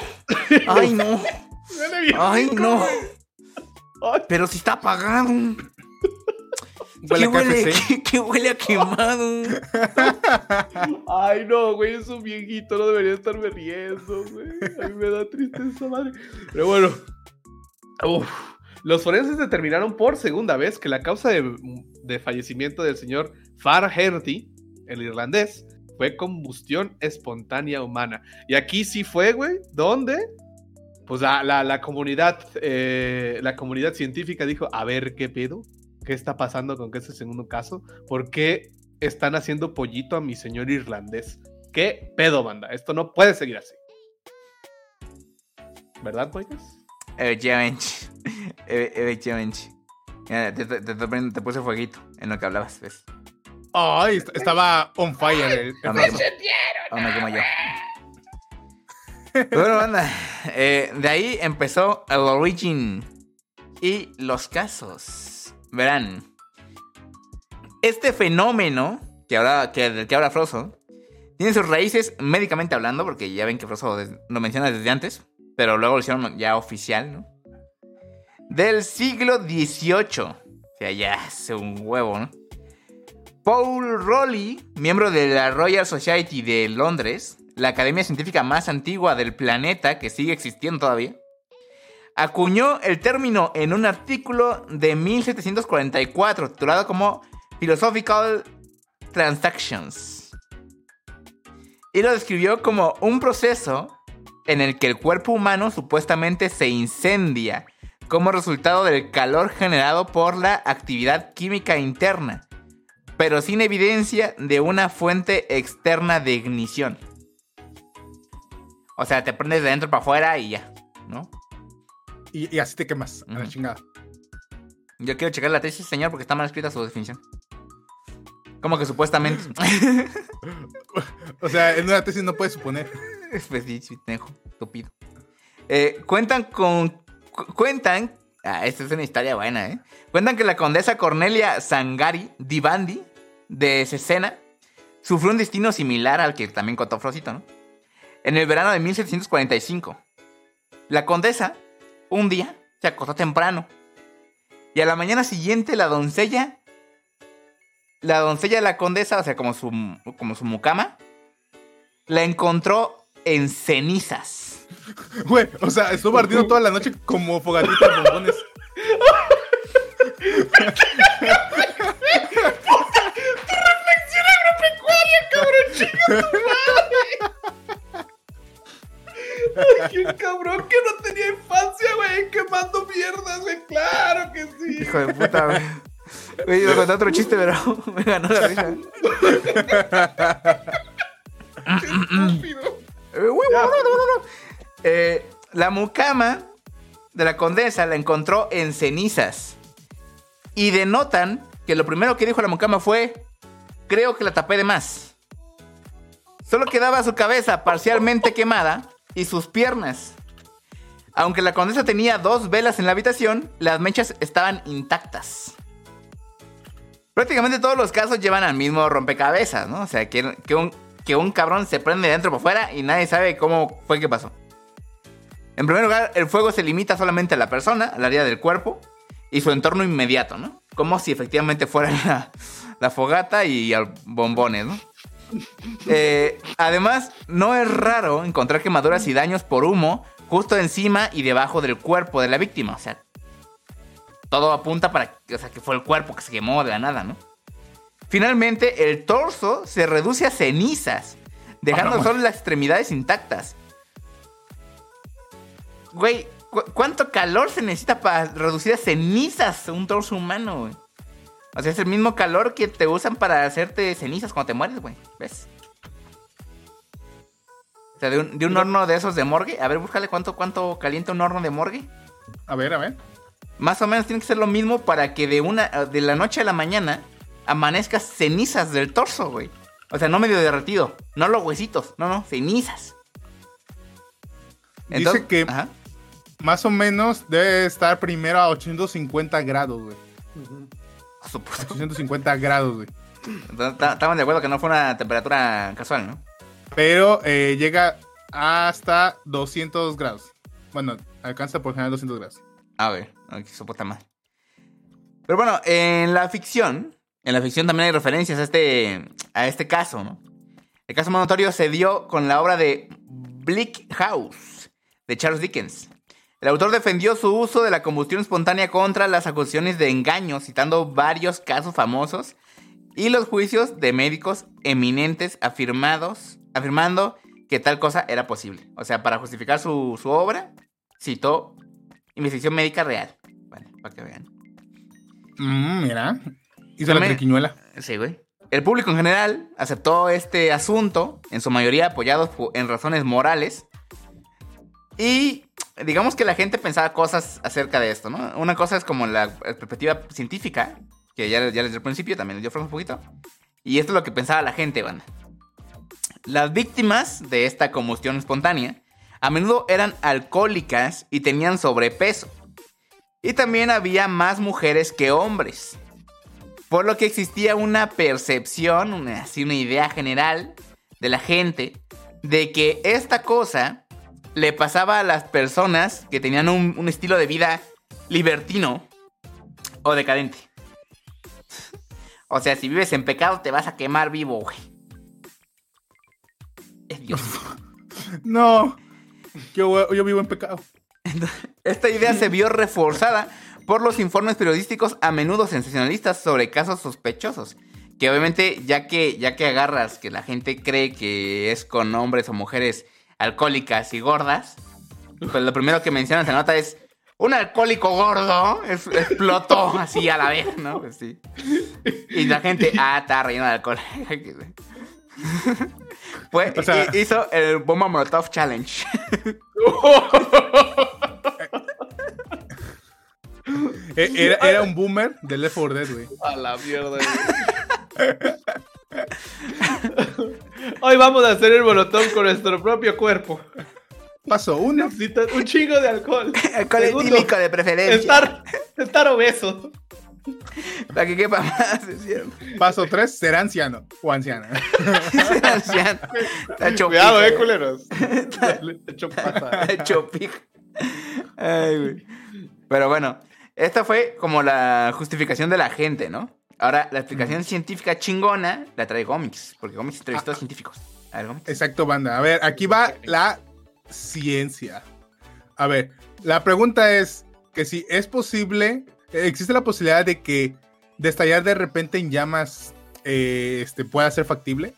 Ay, no. Ay, no. Pero si está pagado. Huele ¿Qué a huele, qué- qué huele a quemado? Ay, no, güey, es un viejito, no debería estarme riendo, güey. A mí me da tristeza, madre. Pero bueno. Uf. Los forenses determinaron por segunda vez que la causa de, de fallecimiento del señor Farherty, el irlandés, fue combustión espontánea humana. Y aquí sí fue, güey, donde pues la, la- la comunidad, eh, la comunidad científica dijo, a ver qué pedo, qué está pasando con ese segundo caso, por qué están haciendo pollito a mi señor irlandés. ¿Qué pedo, banda? Esto no puede seguir así. ¿Verdad, pollas? Efectivamente. E- Efectivamente. Te, te, te- te- te puse fueguito en lo que hablabas, ¿ves? Ay, est- estaba on fire el, el No me me quemo yo. Bueno, banda. eh, de ahí empezó el origin y los casos. Verán. Este fenómeno que que, que habla Frozo tiene sus raíces médicamente hablando, porque ya ven que Frozo lo menciona desde antes, pero luego lo hicieron ya oficial, ¿no? Del siglo XVIII. O sea, ya hace un huevo, ¿no? Paul Rowley, miembro de la Royal Society de Londres, la academia científica más antigua del planeta que sigue existiendo todavía, acuñó el término en un artículo de 1744 titulado como Philosophical Transactions. Y lo describió como un proceso en el que el cuerpo humano supuestamente se incendia como resultado del calor generado por la actividad química interna pero sin evidencia de una fuente externa de ignición. O sea, te prendes de dentro para afuera y ya, ¿no? Y, y así te quemas, a la chingada. Yo quiero checar la tesis, señor, porque está mal escrita su definición. Como que supuestamente. O sea, en una tesis no puedes suponer. pues sí, sí, tengo, estúpido. Eh, cuentan con. cu- cuentan. Ah, esta es una historia buena, ¿eh? Cuentan que la condesa Cornelia Sangari Divandi de Cesena sufrió un destino similar al que también contó Frosito, ¿no? En el verano de 1745. La condesa, un día, se acostó temprano. Y a la mañana siguiente, la doncella. La doncella de la condesa, o sea, como su, como su mucama, la encontró en cenizas. Güey, o sea, estuvo ardiendo toda la noche como fogatita de bombones. ¡Qué cabrón que no tenía ¡Quemando mierdas, güey! ¡Claro que sí! Hijo de puta, güey. Güey, iba a contar otro chiste, pero me ganó la risa. ¡Qué estúpido! Eh, güey, Ya. no, no, no, no. Eh, la mucama de la condesa la encontró en cenizas. Y denotan que lo primero que dijo la mucama fue: Creo que la tapé de más. Solo quedaba su cabeza parcialmente quemada y sus piernas. Aunque la condesa tenía dos velas en la habitación, las mechas estaban intactas. Prácticamente todos los casos llevan al mismo rompecabezas, ¿no? O sea, que, un, que un cabrón se prende de dentro para afuera y nadie sabe cómo fue que pasó. En primer lugar, el fuego se limita solamente a la persona, al área del cuerpo y su entorno inmediato, ¿no? Como si efectivamente fuera la, la fogata y al bombones, ¿no? Eh, además, no es raro encontrar quemaduras y daños por humo justo encima y debajo del cuerpo de la víctima. O sea, todo apunta para o sea, que fue el cuerpo que se quemó de la nada, ¿no? Finalmente, el torso se reduce a cenizas, dejando solo las extremidades intactas. Güey, ¿cu- ¿cuánto calor se necesita para reducir a cenizas un torso humano, güey? O sea, es el mismo calor que te usan para hacerte cenizas cuando te mueres, güey. ¿Ves? O sea, de un, de un horno de esos de morgue. A ver, búscale cuánto, cuánto calienta un horno de morgue. A ver, a ver. Más o menos tiene que ser lo mismo para que de una de la noche a la mañana amanezcas cenizas del torso, güey. O sea, no medio derretido, no los huesitos, no, no, cenizas. Dice que- ajá. más o menos debe estar primero a 850 grados, güey. Por supuesto. 850 grados, güey. Ta- ta- Estamos de acuerdo que no fue una temperatura casual, ¿no? Pero eh, llega hasta 200 grados. Bueno, alcanza por general 200 grados. A ver, aquí soporta más. Pero bueno, en la ficción, en la ficción también hay referencias a este, a este caso, ¿no? El caso más notorio se dio con la obra de Bleak House, de Charles Dickens. El autor defendió su uso de la combustión espontánea contra las acusaciones de engaño, citando varios casos famosos y los juicios de médicos eminentes afirmados, afirmando que tal cosa era posible. O sea, para justificar su, su obra, citó investigación médica real. Vale, para que vean. Mm, mira. Hizo la triquiñuela. Sí, güey. El público en general aceptó este asunto, en su mayoría apoyados po- en razones morales. Y digamos que la gente pensaba cosas acerca de esto, ¿no? Una cosa es como la perspectiva científica, que ya, ya les di al principio, también les dio un poquito. Y esto es lo que pensaba la gente, banda. Las víctimas de esta combustión espontánea a menudo eran alcohólicas y tenían sobrepeso. Y también había más mujeres que hombres. Por lo que existía una percepción, una, así una idea general de la gente de que esta cosa le pasaba a las personas que tenían un, un estilo de vida libertino o decadente. O sea, si vives en pecado te vas a quemar vivo, güey. Es Dios. No. Yo, yo vivo en pecado. Esta idea se vio reforzada por los informes periodísticos a menudo sensacionalistas sobre casos sospechosos. Que obviamente, ya que, ya que agarras que la gente cree que es con hombres o mujeres alcohólicas y gordas, pues lo primero que mencionan se nota es un alcohólico gordo es- explotó así a la vez, ¿no? Pues sí. Y la gente, ah, está relleno de alcohol. Pues O sea- hi- hizo el Bomba Molotov Challenge. Eh, Era, era un boomer de Left 4 Dead, güey. A la mierda, güey. Hoy vamos a hacer el molotov con nuestro propio cuerpo. Paso uno. Necesitas un chingo de alcohol. Alcohol Segundo, etílico de preferencia. Estar, estar obeso. Para que quepa más, es cierto. Paso tres, ser anciano o anciana. Ser anciano. Está Cuidado, eh, culeros. Está hecho. Ay, güey. Pero bueno, esta fue como la justificación de la gente, ¿no? Ahora, la explicación científica chingona la trae Gómez, porque Gómez entrevistó a científicos. A ver, Gómez. Exacto, banda. A ver, aquí va la ciencia. A ver, la pregunta es que si es posible, existe la posibilidad de que destallar de repente en llamas eh, este, pueda ser factible.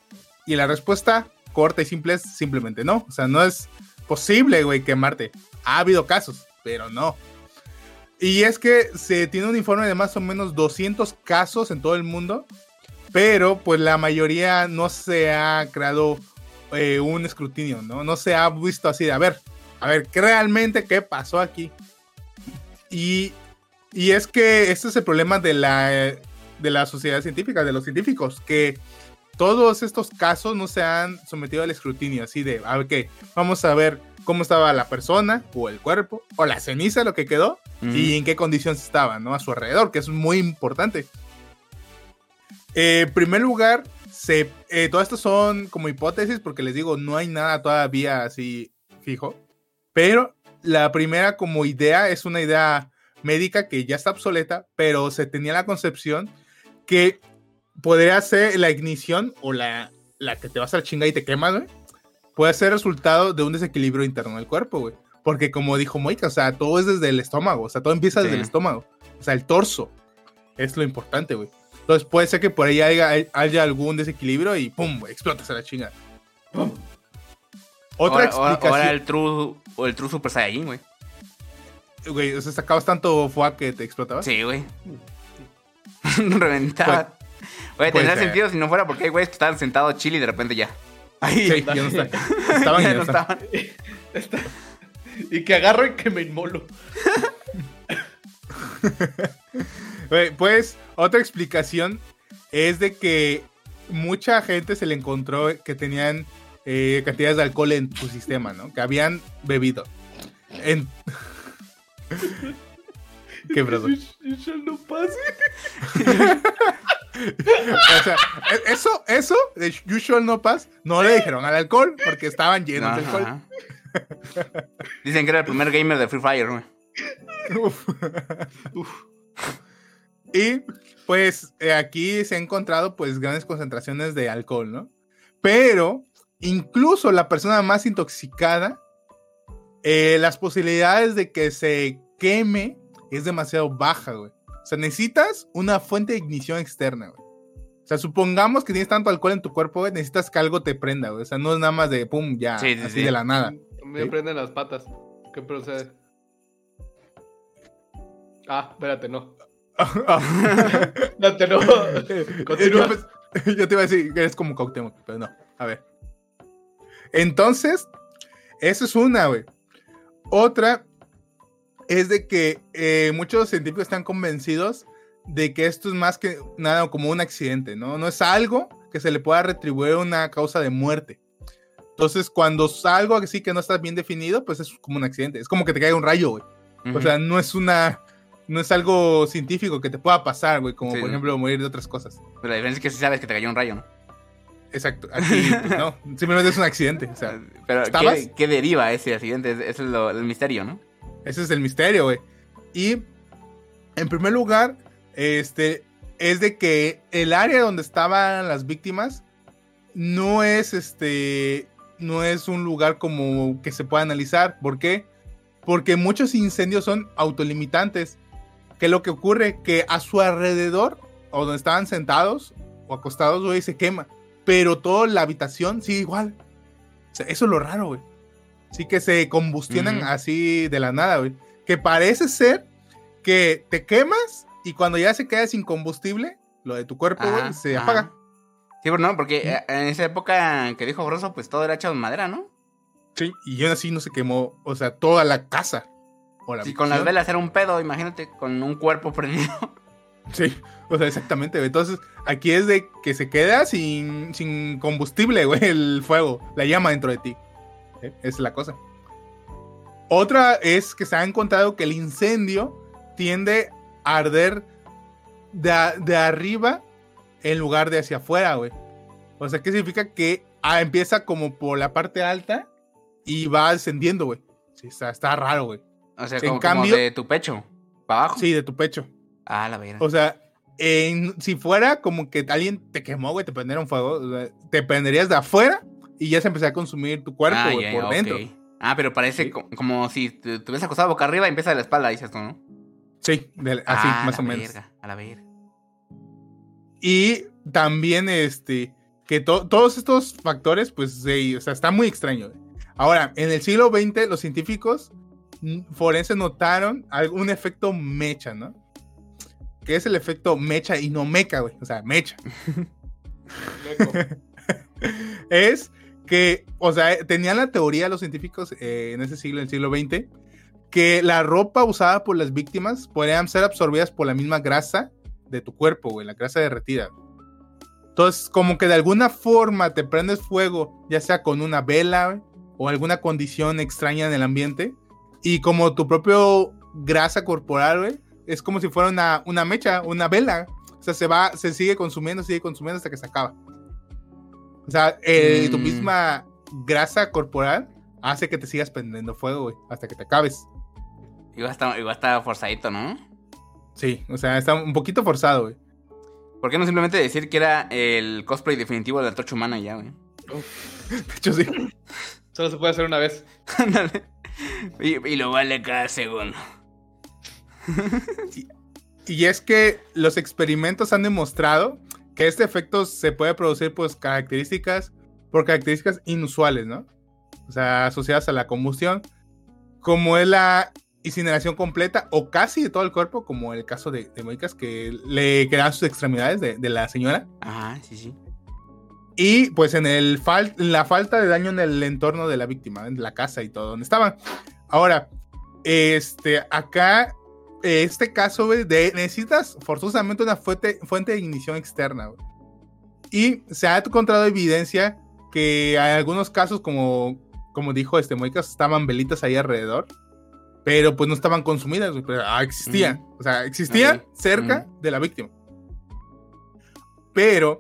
Y la respuesta corta y simple es simplemente no. O sea, no es posible, güey, quemarte. Ha habido casos, pero no. Y es que se tiene un informe de más o menos 200 casos en todo el mundo, pero pues la mayoría no se ha creado eh, un escrutinio, ¿no? No se ha visto así de, a ver, a ver, ¿qué realmente qué pasó aquí? Y, y es que este es el problema de la, de la sociedad científica, de los científicos, que todos estos casos no se han sometido al escrutinio, así de, a ver, ¿qué? Vamos a ver cómo estaba la persona, o el cuerpo, o la ceniza, lo que quedó, y en qué condiciones estaba, ¿no? A su alrededor, que es muy importante. Eh, en primer lugar, se, eh, todo esto son como hipótesis, porque les digo, no hay nada todavía así fijo. Pero la primera como idea es una idea médica que ya está obsoleta, pero se tenía la concepción que podría ser la ignición o la, la que te vas a la chinga y te quemas, güey. Puede ser resultado de un desequilibrio interno del cuerpo, güey. Porque como dijo Moika, o sea, todo es desde el estómago, o sea, todo empieza desde el estómago. O sea, el torso es lo importante, güey. Entonces puede ser que por ahí haya, haya algún desequilibrio y ¡pum! explotas a la chinga. Otra ahora- explicación. ahora el True, o el True Super Saiyajin, güey. Güey, o sea, sacabas tanto fuá que te explotabas. Sí, güey. Reventaba. Güey, tendría ser. sentido si no fuera porque hay güeyes que estaban sentados chile y de repente ya. Ahí. Sí, ya no está. Estaban y Ya ya no no están. estaban. Y que agarro y que me inmolo. Güey, Pues otra explicación es de que mucha gente se le encontró que tenían eh, cantidades de alcohol en su sistema, ¿no? Que habían bebido. En- ¿Qué pasó? Shall not pass. O sea, e- eso, eso de You Shall No Pass, no le dijeron al alcohol porque estaban llenos de alcohol. Ajá. Dicen que era el primer gamer de Free Fire, güey. Uf. Y pues eh, aquí se ha encontrado pues grandes concentraciones de alcohol, ¿no? Pero incluso la persona más intoxicada, eh, las posibilidades de que se queme es demasiado baja, güey. O sea, necesitas una fuente de ignición externa, güey. O sea, supongamos que tienes tanto alcohol en tu cuerpo, güey, necesitas que algo te prenda, güey. O sea, no es nada más de pum, ya, Sí, sí, así sí. de la nada. Me ¿Sí? prenden las patas. ¿Qué procede? Ah, espérate, no. Espérate, no. Continúa. Yo te iba a decir que eres como Cuauhtémoc, pero no. A ver. Entonces, eso es una, güey. Otra es de que eh, muchos científicos están convencidos de que esto es más que nada como un accidente, ¿no? No es algo que se le pueda retribuir una causa de muerte. Entonces, cuando es algo así que no está bien definido, pues es como un accidente. Es como que te caiga un rayo, güey. O sea, no es una. No es algo científico que te pueda pasar, güey. Como Sí. por ejemplo morir de otras cosas. Pero la diferencia es que sí sabes que te cayó un rayo, ¿no? Exacto. Aquí, pues, no. Simplemente es un accidente. O sea, Pero. ¿qué, qué deriva ese accidente? Ese es lo- el misterio, ¿no? Ese es el misterio, güey. Y en primer lugar, este. Es de que el área donde estaban las víctimas no es este. No es un lugar como que se pueda analizar. ¿Por qué? Porque muchos incendios son autolimitantes. ¿Qué es lo que ocurre? Que a su alrededor, o donde estaban sentados o acostados, güey, se quema. Pero toda la habitación sigue igual. Eso es lo raro, güey. Sí que se combustionan así de la nada, güey. Que parece ser que te quemas y cuando ya se queda sin combustible, lo de tu cuerpo, güey, se ajá. apaga. Sí, pero no, porque eh, en esa época que dijo Broso, pues todo era hecho de madera, ¿no? Sí, y aún así no se quemó, o sea, toda la casa. O la Si con las velas era un pedo, imagínate, con un cuerpo prendido. Sí, o sea, exactamente, güey. Entonces, aquí es de que se queda sin, sin combustible, güey, el fuego, la llama dentro de ti. ¿Eh? Esa es la cosa. Otra es que se ha encontrado que el incendio tiende a arder de, a- de arriba en lugar de hacia afuera, güey. O sea, ¿qué significa? Que ah, empieza como por la parte alta y va ascendiendo, güey. Sí, está, está raro, güey. O sea, En como, como cambio- de tu pecho, para abajo. Sí, de tu pecho. Ah, la vera. O sea, en- si fuera como que alguien te quemó, güey, te prendiera un fuego, o sea, te prenderías de afuera y ya se empezaría a consumir tu cuerpo, ah, por dentro. Ah, pero parece Sí. co- como, si te te hubieras acostado boca arriba y empieza de la espalda, dices tú, ¿no? Sí, de- así, Ah, más o menos. verga, a la verga. Y también, este, que to- todos estos factores, pues, sí, o sea, está muy extraño. güey. Ahora, en el siglo XX, los científicos mm, forenses notaron algún efecto mecha, ¿no? Que es el efecto mecha y no meca, güey. O sea, mecha. es que, o sea, tenían la teoría los científicos eh, en ese siglo, en el siglo XX, que la ropa usada por las víctimas podrían ser absorbidas por la misma grasa de tu cuerpo, güey, la grasa derretida. Entonces, como que de alguna forma te prendes fuego, ya sea con una vela o alguna condición extraña en el ambiente, y como tu propio grasa corporal, güey, es como si fuera una, una mecha, una vela. O sea, se va, se sigue consumiendo, sigue consumiendo hasta que se acaba. O sea, eh, tu Mm. misma grasa corporal hace que te sigas prendiendo fuego, güey, hasta que te acabes. Igual está, igual está forzadito, ¿no? Sí, o sea, está un poquito forzado, güey. ¿Por qué no simplemente decir que era el cosplay definitivo de la torcha humana ya, güey? De hecho, sí. Solo se puede hacer una vez. Ándale. y, y lo vale cada segundo. Y es que los experimentos han demostrado que este efecto se puede producir pues características por características inusuales, ¿no? O sea, asociadas a la combustión, como es la incineración completa o casi de todo el cuerpo, como el caso de, de Moicas, que le quedan sus extremidades de, de la señora. Ajá, sí, sí. Y pues en el fal- la falta de daño en el entorno de la víctima, en la casa y todo donde estaban. Ahora, este, acá, este caso, güey, de, necesitas forzosamente una fuente, fuente de ignición externa, güey. Y se ha encontrado evidencia que en algunos casos, como, como dijo este Moicas, estaban velitas ahí alrededor. pero pues no estaban consumidas, güey, pero ah, existían. Ujú. O sea, existían cerca de la víctima. Pero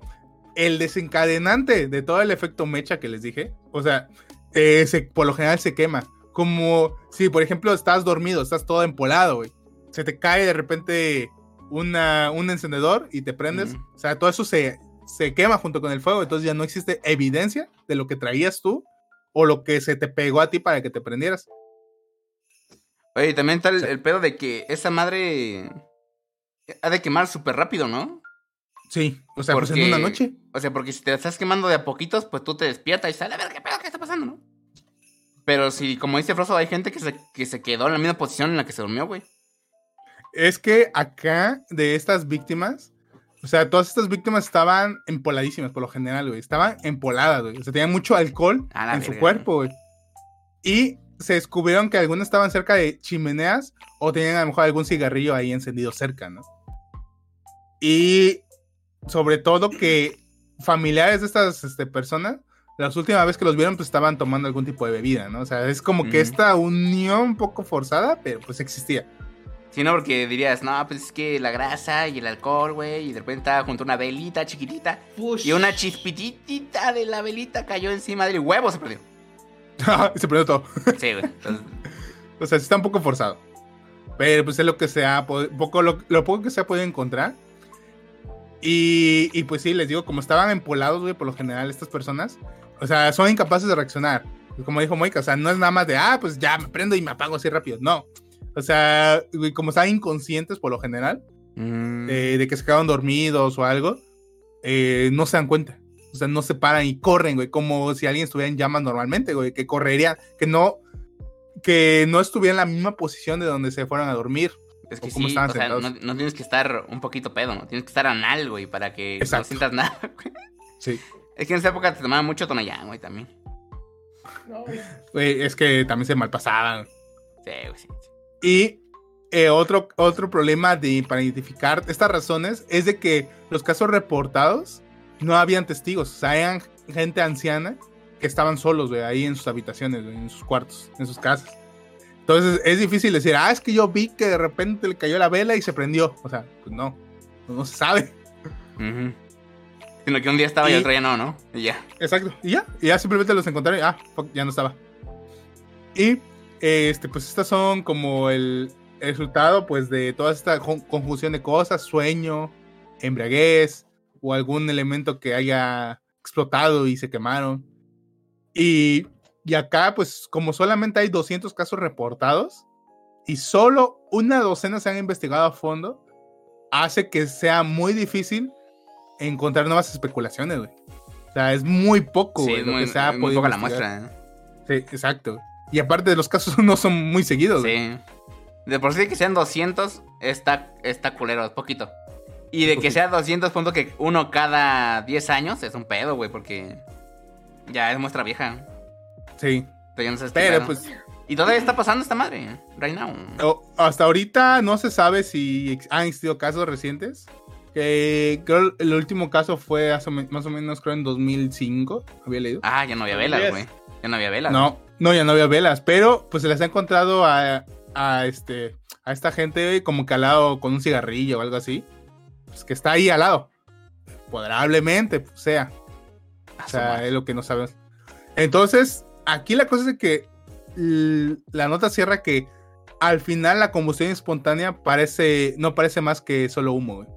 el desencadenante de todo el efecto mecha que les dije, o sea, eh, se- por lo general se quema. Como si, por ejemplo, estás dormido, estás todo empolado, güey. Se te cae de repente una, un encendedor y te prendes. O sea, todo eso se, se quema junto con el fuego. Entonces ya no existe evidencia de lo que traías tú o lo que se te pegó a ti para que te prendieras. Oye, y también está el, Sí. el pedo de que esa madre ha de quemar súper rápido, ¿no? Sí, o sea, pues en Porque- una noche. O sea, porque si te estás quemando de a poquitos, pues tú te despiertas y sales a ver qué pedo, qué está pasando, ¿no? Pero si, como dice Froso, hay gente que se, que se quedó en la misma posición en la que se durmió, güey. Es que acá de estas víctimas, o sea, todas estas víctimas estaban empoladísimas por lo general, güey. Estaban empoladas, güey. O sea, tenían mucho alcohol en su cuerpo, güey. Y se descubrieron que algunas estaban cerca de chimeneas o tenían a lo mejor algún cigarrillo ahí encendido cerca, ¿no? Y sobre todo que familiares de estas este, personas, las últimas veces que los vieron, pues estaban tomando algún tipo de bebida, ¿no? O sea, es como que esta unión un poco forzada, pero pues existía. Sí, no, porque dirías, no, pues es que la grasa y el alcohol, güey, y de repente estaba junto a una velita chiquitita. Push. Y una chispitita de la velita cayó encima del huevo, se perdió. se perdió todo. Sí, güey. Entonces, O sea, sí está un poco forzado. Pero pues es lo que se ha poco, lo, lo poco que se ha podido encontrar. Y, y, pues sí, les digo, como estaban empolados, güey, por lo general estas personas, o sea, son incapaces de reaccionar. Como dijo Moika, o sea, no es nada más de, ah, pues ya me prendo y me apago así rápido. No. O sea, güey, como estaban inconscientes por lo general, mm, eh, de que se quedaron dormidos o algo, eh, no se dan cuenta. O sea, no se paran y corren, güey, como si alguien estuviera en llamas normalmente, güey, que correría, que no, que no estuviera en la misma posición de donde se fueron a dormir. es que o sí, o sea, no, no tienes que estar un poquito pedo, ¿no? Tienes que estar anal, güey, para que no sientas nada, güey. Sí. Es que en esa época te tomaban mucho Tonayán, güey, también. Güey, es que también se malpasaban. Sí, güey, sí. sí. Y eh, otro, otro problema de, para identificar estas razones es de que los casos reportados no habían testigos. O sea, eran gente anciana que estaban solos, güey, ahí en sus habitaciones, güey, en sus cuartos, en sus casas. Entonces es difícil decir, ah, es que yo vi que de repente le cayó la vela y se prendió. O sea, pues no, no, se sabe. Ujú. Sino que un día estaba y, Y- otro día no, ¿no? Y ya. Exacto. Y ya, y ya simplemente los encontraron y ah, fuck, ya no estaba. Y este, pues estas son como el resultado pues de toda esta con- conjunción de cosas, sueño, embriaguez o algún elemento que haya explotado y se quemaron. Y, y acá pues como solamente hay 200 casos reportados y solo una docena se han investigado a fondo, hace que sea muy difícil encontrar nuevas especulaciones, güey. O sea, es muy poco, Sí, güey, es lo muy, que se ha muy podido poca la muestra. ¿eh? Sí, exacto. Y aparte de los casos no son muy seguidos. Sí. De por sí que sean 200 está, está culero, es poquito. Y de que sea 200, punto que uno cada 10 años es un pedo, güey, porque ya es muestra vieja. Sí. Pero ya no sabes qué Pero pues Y todavía está pasando esta madre, right now. o- hasta ahorita no se sabe si han existido casos recientes. Que creo el último caso fue más o menos creo en 2005, había leído. Ah, ya no había velas, güey. Ya no había velas. No, no, ya no había velas, pero pues se les ha encontrado a, a este a esta gente güey, como que al lado con un cigarrillo o algo así. Pues que está ahí al lado. Probablemente pues, sea. O sea, es lo que no sabemos. Entonces, aquí la cosa es que la nota cierra que al final la combustión espontánea parece, no parece más que solo humo, güey.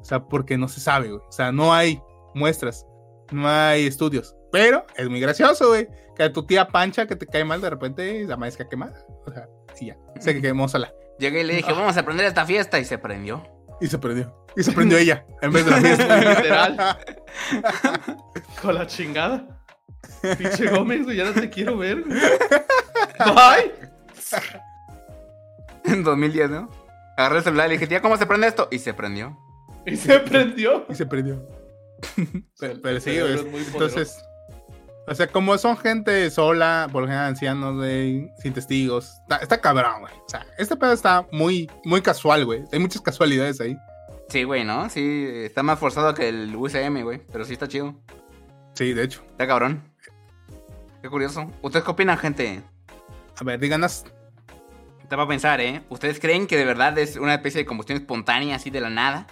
O sea, porque no se sabe, güey. O sea, no hay muestras, no hay estudios. Pero es muy gracioso, güey. Que a tu tía Pancha que te cae mal de repente la amanezca quemada. O sea, sí, ya. Se quemó sola. Llegué y le dije, vamos a prender esta fiesta y se prendió. Y se prendió. Y se prendió ella en vez de la fiesta. Literal. Con la chingada. Pinche Gómez, ya no te quiero ver. Bye. En 2010, ¿no? Agarré el celular y le dije, tía, ¿cómo se prende esto? Y se prendió. Y se prendió. y se prendió. Pero, pero sí, es muy Entonces, o sea, como son gente sola, por lo general ancianos, güey, sin testigos, está, está cabrón, güey. O sea, este pedo está muy, muy casual, güey. Hay muchas casualidades ahí. Sí, güey, ¿no? Sí, está más forzado que el UCM, güey. Pero sí está chido. Sí, de hecho. Está cabrón. Qué curioso. ¿Ustedes qué opinan, gente? A ver, díganos. Te va a pensar, ¿eh? ¿Ustedes creen que de verdad es una especie de combustión espontánea así de la nada?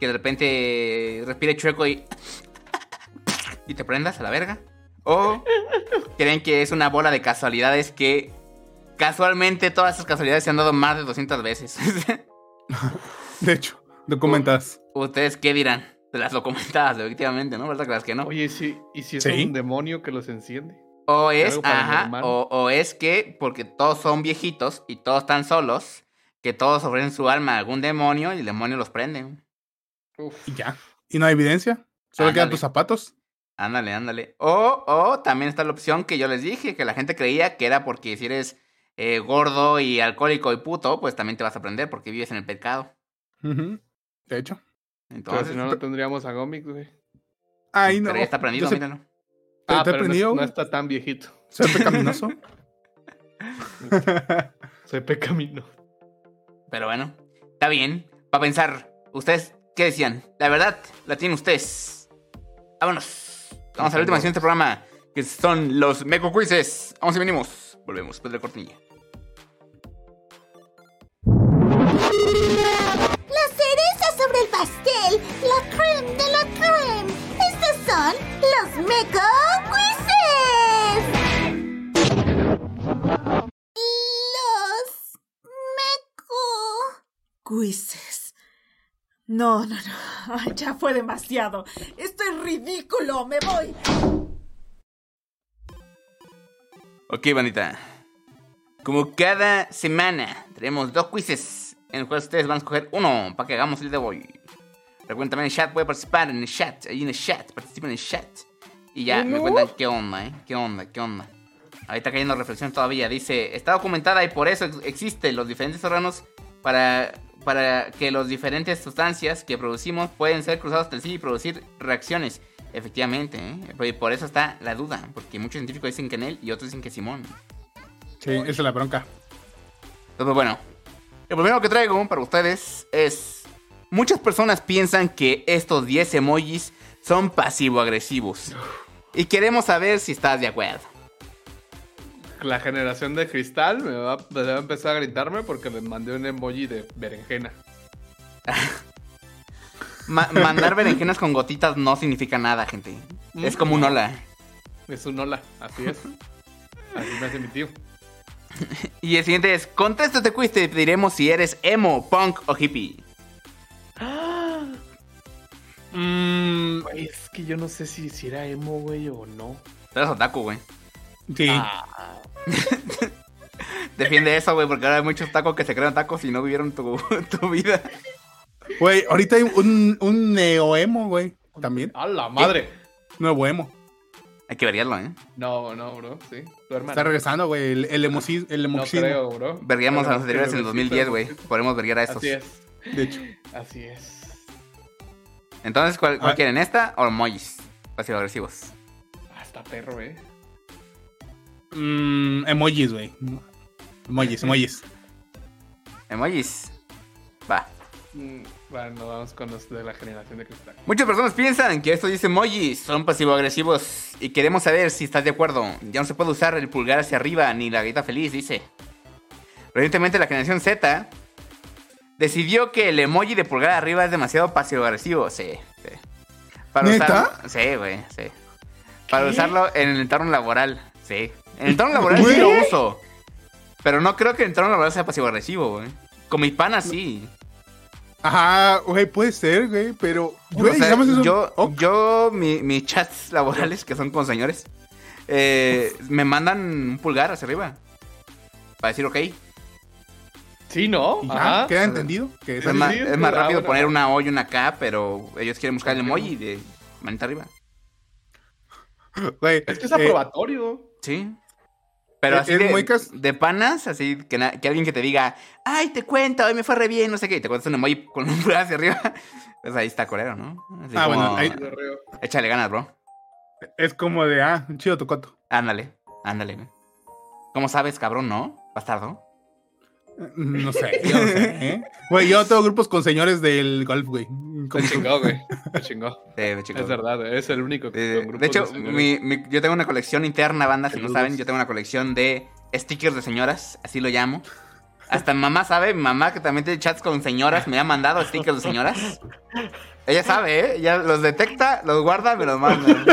Que de repente respire chueco y... y te prendas a la verga. ¿O creen que es una bola de casualidades que casualmente todas esas casualidades se han dado más de 200 veces? De hecho, documentadas. ¿Ustedes qué dirán? De las documentadas, efectivamente, ¿no? ¿Verdad que las que no? Oye, ¿y si, ¿y si es Sí. un demonio que los enciende? O es, ajá, o, o es que porque todos son viejitos y todos están solos, que todos ofrecen su alma a algún demonio y el demonio los prende. Uf. Y ya. ¿Y no hay evidencia? Solo quedan tus zapatos. Ándale, ándale. O, o también está la opción que yo les dije, que la gente creía que era porque si eres eh, gordo y alcohólico y puto, pues también te vas a prender porque vives en el pecado. De hecho. Pero Entonces, si no, no tendríamos a Gomix, güey. Ay, no. pero ya está prendido, sé- míralo. ¿Te- Ah, te he pero no, prendido, no está tan viejito. ¿Soy pecaminoso? Soy pecamino. Pero bueno, está bien. Para pensar, ¿ustedes qué decían? La verdad, la tienen ustedes. Vámonos. Vamos a la última sección programa, que son los Meco Quizzes. Vamos y venimos. Volvemos después de la cortinilla. La cereza sobre el pastel, la creme de la creme. Estos son los Meco Quizzes. Los Meco. Quizzes. No, no, no. Ya fue demasiado. Es ridículo. Me voy. Ok, bandita. Como cada semana, tenemos dos quizzes en los cuales ustedes van a escoger uno para que hagamos el de hoy. Recuerden también el chat, puede participar en el chat, ahí en el chat, participen en el chat. Y ya, me cuentan qué onda, ¿eh? ¿Qué onda? ¿Qué onda? Ahí está cayendo reflexión todavía. Dice, está documentada y por eso ex- existen los diferentes órganos para, para que las diferentes sustancias que producimos pueden ser cruzados entre sí y producir reacciones. Efectivamente, ¿eh? Y por eso está la duda, porque muchos científicos dicen que en él y otros dicen que Simón. Sí, esa es la bronca. Entonces, bueno, el primero que traigo para ustedes es... Muchas personas piensan que estos 10 emojis son pasivo-agresivos. Y queremos saber si estás de acuerdo. La generación de cristal me va, me va a empezar a gritarme porque le mandé un emoji de berenjena. Ma- mandar berenjenas con gotitas no significa nada, gente. Es como un hola. Es un hola, así es. Así me hace mi tío. Y el siguiente es, contesta este quiz y te diremos si eres emo, punk o hippie. Mmm, es que yo no sé si, si era emo, güey, o no. Eres otaku, güey. Sí. Ah, Defiende eso, güey, porque ahora hay muchos tacos que se creen tacos y no vivieron tu, tu vida. Güey, ahorita hay un, un neo-emo, güey. También. ¡A la madre! Nuevo emo. Hay que verlo, ¿eh? No, no, bro, sí. Tu hermano. Está regresando, güey. El, el, emoci- el No emoxismo. creo, bro. Verguíamos a los anteriores en el pero sí, 2010, pero güey. Podemos verguiar a estos. Así es, De hecho. así es. Entonces, ¿cuál, cuál Ah. quieren? ¿Esta o emojis? Pasivo-agresivos. Ah, está perro, eh. Mm, emojis, güey. Emojis, emojis. Emojis. Va. Mm, Bueno, vamos con los de la generación de cristal. Muchas personas piensan que estos 10 emojis son pasivo-agresivos y queremos saber si estás de acuerdo. Ya no se puede usar el pulgar hacia arriba ni la garita feliz, dice. Recientemente la generación Z decidió que el emoji de pulgar arriba es demasiado pasivo-agresivo. Sí, sí. Para ¿Neta? usarlo, sí, güey, sí. Para usarlo en el entorno laboral, sí. En el entorno laboral sí lo uso. Pero no creo que el entorno laboral sea pasivo-agresivo, güey. Con mis panas sí. Ajá, güey, puede ser, güey, pero. O Güey, sea, digamos eso. yo, yo mi- mis chats laborales, que son con señores, eh, me mandan un pulgar hacia arriba. Para decir ok. Es Sí, ¿no? Ajá. queda entendido. Que es Sí, más, es más ah, rápido bueno. poner una O y una K, pero ellos quieren buscar el emoji de manita arriba. Güey, Es que es eh, aprobatorio. Sí. Pero Eh, así de, muy cas- de panas, así que, alguien que te diga, ay, te cuento, hoy me fue re bien, no sé qué, y te cuentas un emoji con un pulgar hacia arriba, pues ahí está colero, ¿no? Así Ah, como, bueno, ahí- échale ganas, bro. es como de, ah, chido tu coto. Ándale, ándale, güey. ¿Cómo sabes, cabrón, no? Bastardo. No sé, yo no sé, ¿eh? Güey, yo tengo grupos con señores del golf, güey. Como- chingó, güey. Se chingó. Eh, chicos. Es verdad, es el único que Eh, de hecho, mi- mi- yo tengo una colección interna, banda, si no saben, yo tengo una colección de stickers de señoras, así lo llamo. Hasta mamá sabe, mi mamá que también tiene chats con señoras, me ha mandado stickers de señoras. Ella sabe, ¿eh? Ella los detecta, los guarda, me los manda.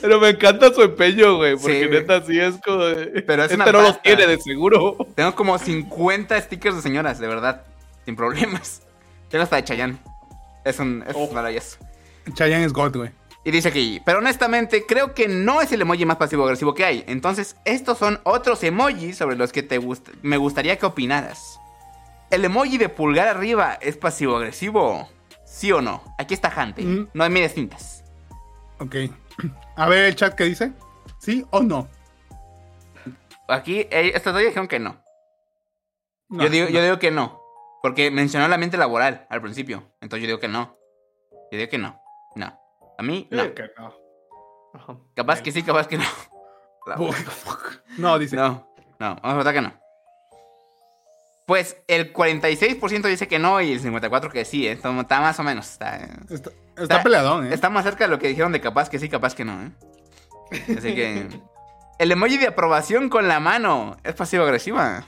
Pero me encanta su empeño, güey. Porque Sí, neta sí es como. de- Pero es este una no los tiene de seguro. Tengo como 50 stickers de señoras, de verdad. Sin problemas. Tengo hasta de Chayanne. Es un es Oh. maravilloso. Chayanne es God, güey. Y dice aquí, pero honestamente creo que no es el emoji más pasivo-agresivo que hay. Entonces, estos son otros emojis sobre los que te gust- me gustaría que opinaras. ¿El emoji de pulgar arriba es pasivo-agresivo? ¿Sí o no? Aquí está Jante. Mm. No hay medias tintas. Ok. A ver el chat que dice. ¿Sí o no? Aquí, eh, estos dos dijeron que no. No, yo, digo, no. yo digo que no. Porque mencionó la mente laboral al principio. Entonces yo digo que no. Yo digo que no. No. A mí, no. Yo digo que no. Ajá. Capaz que sí, capaz que no. No, dice. No, no, vamos a votar que no. Pues el 46% dice que no y el 54% que sí, ¿eh? está, está más o menos. Está, Está, está peleadón, ¿eh? está más cerca de lo que dijeron de capaz que sí, capaz que no, ¿eh? Así que. El emoji de aprobación con la mano es pasivo-agresiva.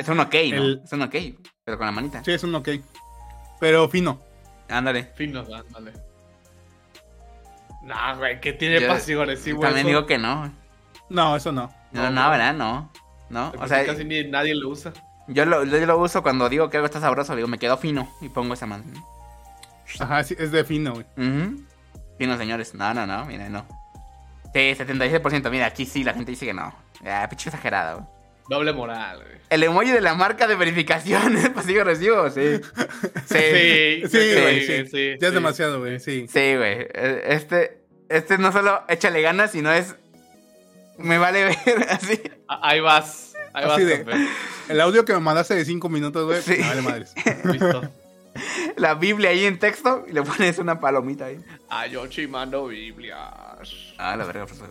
Es un ok, ¿no? El- Es un ok, pero con la manita. Sí, es un ok. Pero fino. Ándale. Fin nos dan, vale. Nah, güey, que tiene Yo pasivo agresivo. También eso? digo que no. No, eso no. No, No, no, no. ¿verdad? No. No. O sea, casi ni nadie lo usa. yo lo, yo lo uso cuando digo que algo está sabroso, digo, me quedo fino y pongo esa mano. Ajá, sí, es de fino, güey. Ujú. Fino, señores. No, no, no, mira, no. Sí, 77%. Mira, aquí sí la gente dice que no. Ya, pinche exagerado. güey. Doble moral, güey. El emoji de la marca de verificación es pasivo recibo, sí. Sí. Sí, Sí, güey, sí, sí. sí, Ya es demasiado, güey, sí. Sí, güey. Eh, Este, este no solo échale ganas, sino es. Me vale ver así. Ah, Ahí vas. Ahí vas, de-. El audio que me mandaste de 5 minutos, güey. Me Vale, madres. Listo. La Biblia ahí en texto y le pones una palomita ahí. Ah, yo chimando Biblias. Ah, la verga, profesor.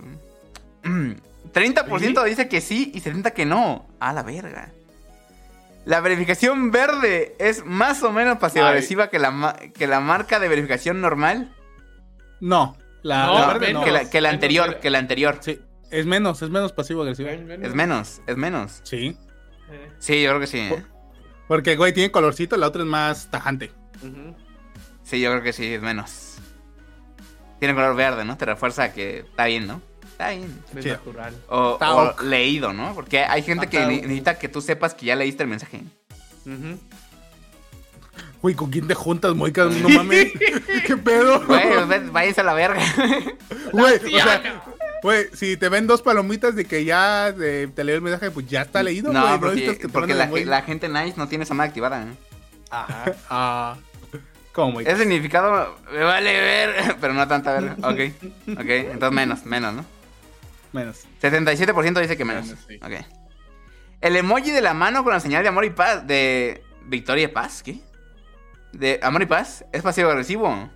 Mm. 30% dice que sí y 70% que no. Ah, la verga. La verificación verde es más o menos pasivo-agresiva que la, que la marca de verificación normal. No. La, No, la verde menos. no. que, la, que la menos, anterior, que la anterior. Sí, es menos, es menos pasivo agresivo. Es menos, es menos. Sí. Sí, yo creo que sí. ¿eh? Porque, güey, tiene colorcito, la otra es más tajante. Sí, yo creo que sí, es menos. Tiene color verde, ¿no? Te refuerza que está bien, ¿no? Está bien. Es Chido. natural. O, leído, ¿no? Porque hay gente que ne- necesita que tú sepas que ya leíste el mensaje. Ujú. Güey, ¿con quién te juntas, Moica? No mames. ¿Qué pedo? Güey, ve- váyanse a la verga. Güey, o sea, güey, si te ven dos palomitas de que ya eh, te leyó el mensaje, pues ya está leído, güey. No, porque, necesitas que te porque manden la, el güey. la gente nice no tiene esa mano activada. ¿eh? Ajá. Ah. ¿Cómo, Moica? Ese significado me vale ver, pero no tanta verga. Ok, ok, entonces menos, menos, ¿no? Menos. 77% dice que menos. Menos, sí. Ok. El emoji de la mano con la señal de amor y paz, de Victoria y Paz, ¿qué? De amor y paz, ¿es pasivo agresivo?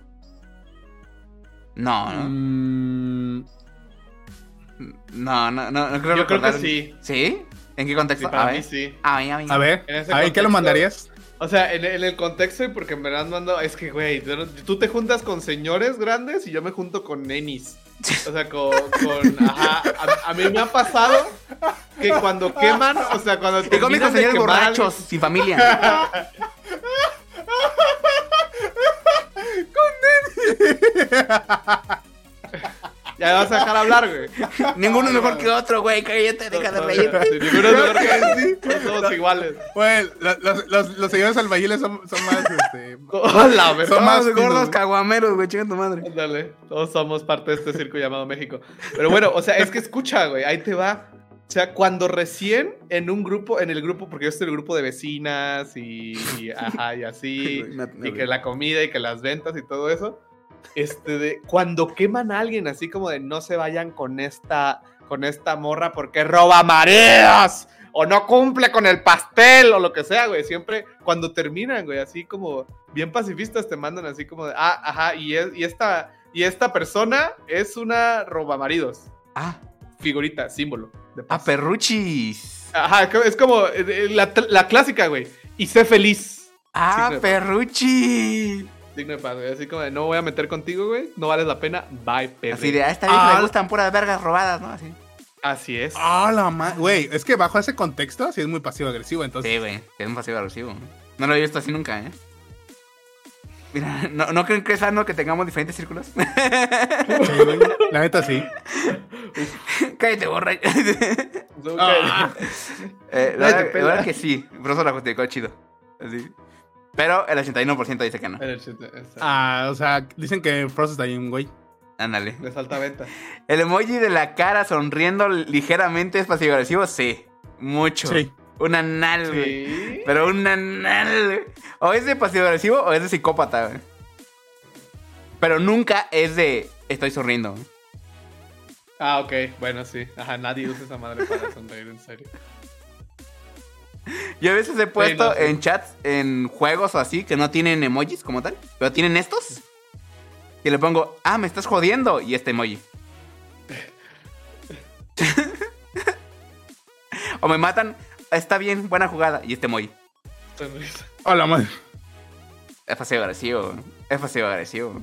No, no. Mm, No, no, no, no creo Yo creo que sí. ¿Sí? ¿En qué contexto? Sí, para a mí ver. sí. A mí, a mí. a ver, En ese a ver, ¿qué lo mandarías? O sea, en, en el contexto, y porque me han mandado, es que, güey, tú- tú te juntas con señores grandes y yo me junto con nenis. O sea, con, con- ajá, a, a mí me ha pasado que cuando queman, o sea, cuando Y con mis borrachos, sin familia. Ya vas a dejar hablar, güey. Ninguno es mejor que otro, güey. Cállate, deja de reír. Sí, ninguno es mejor que todos somos iguales. Güey, los, los, los, los señores albañiles son, son más, este... Hola, güey. Son más gordos caguameros, güey. Chinga tu madre. Ándale, todos somos parte de este circo llamado México. Pero bueno, o sea, es que escucha, güey, ahí te va. O sea, cuando recién en un grupo, en el grupo, porque yo estoy en el grupo de vecinas y, y, ajá, y así, y que la comida y que las ventas y todo eso, este, de, cuando queman a alguien así como de no se vayan con esta, con esta morra porque roba maridos o no cumple con el pastel o lo que sea, güey, siempre cuando terminan, güey, así como bien pacifistas te mandan así como de, ah, ajá, y, es, y esta, y esta persona es una roba maridos, Ah, figurita, símbolo. De ah, perruchis. Ajá, es como eh, la, la clásica, güey. Y sé feliz. Ah, Sí, perruchi. Digno de paz, güey. Así como de, no voy a meter contigo, güey. No vales la pena. Bye, perro. Así de, a esta vieja Ah. le gustan puras vergas robadas, ¿no? Así. Así es. Ah, la madre. Güey, es que bajo ese contexto sí es muy pasivo-agresivo, entonces. Sí, güey, es un pasivo agresivo. No lo he visto así nunca, ¿eh? Mira, ¿no, ¿no creen que es sano que tengamos diferentes círculos? Sí, güey. La neta sí. Cállate, borra. eh, Ah. la, verdad, la verdad que sí, por eso la justificó chido. Así. Pero el 81% dice que no. El. Ah, o sea, dicen que Frost está ahí un güey. Ándale. De salta venta. ¿El emoji de la cara sonriendo ligeramente es pasivo agresivo? Sí. Mucho. Sí. Un anal, güey. Sí. Pero un anal, güey. O es de pasivo agresivo o es de psicópata, güey. Pero nunca es de estoy sonriendo. Ah, ok. Bueno, sí. Ajá, nadie usa esa madre para sonreír, en serio. Yo a veces he puesto no, sí. en chats, en juegos o así, que no tienen emojis como tal, pero tienen estos. Y le pongo, ah, me estás jodiendo. Y este emoji. o me matan, está bien, buena jugada. Y este emoji. Sonrisa. A la madre. Es pasivo agresivo. Es pasivo agresivo.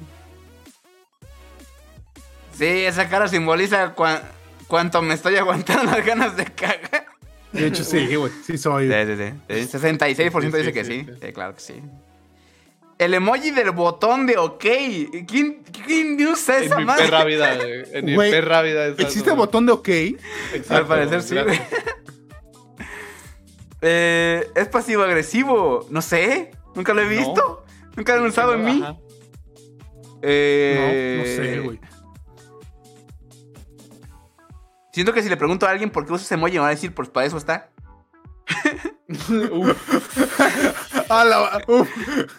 Sí, esa cara simboliza cua- cuánto me estoy aguantando las ganas de cagar. De hecho, sí, güey. Sí soy. Sí, sí, sí. El 66% Sí, sí, dice que sí, sí. sí. Sí, claro que sí. El emoji del botón de OK. ¿Quién, quién usa En esa mi madre? perra vida, güey. En mi Güey, perra vida. ¿Existe madre. botón de OK? Exacto, Al parecer sí, güey. Eh, es pasivo agresivo. No sé. Nunca lo he visto. Nunca lo han usado en mí. Eh, No, no sé, güey. Siento que si le pregunto a alguien por qué usa ese emoji, me va a decir, pues para eso está. A la uf.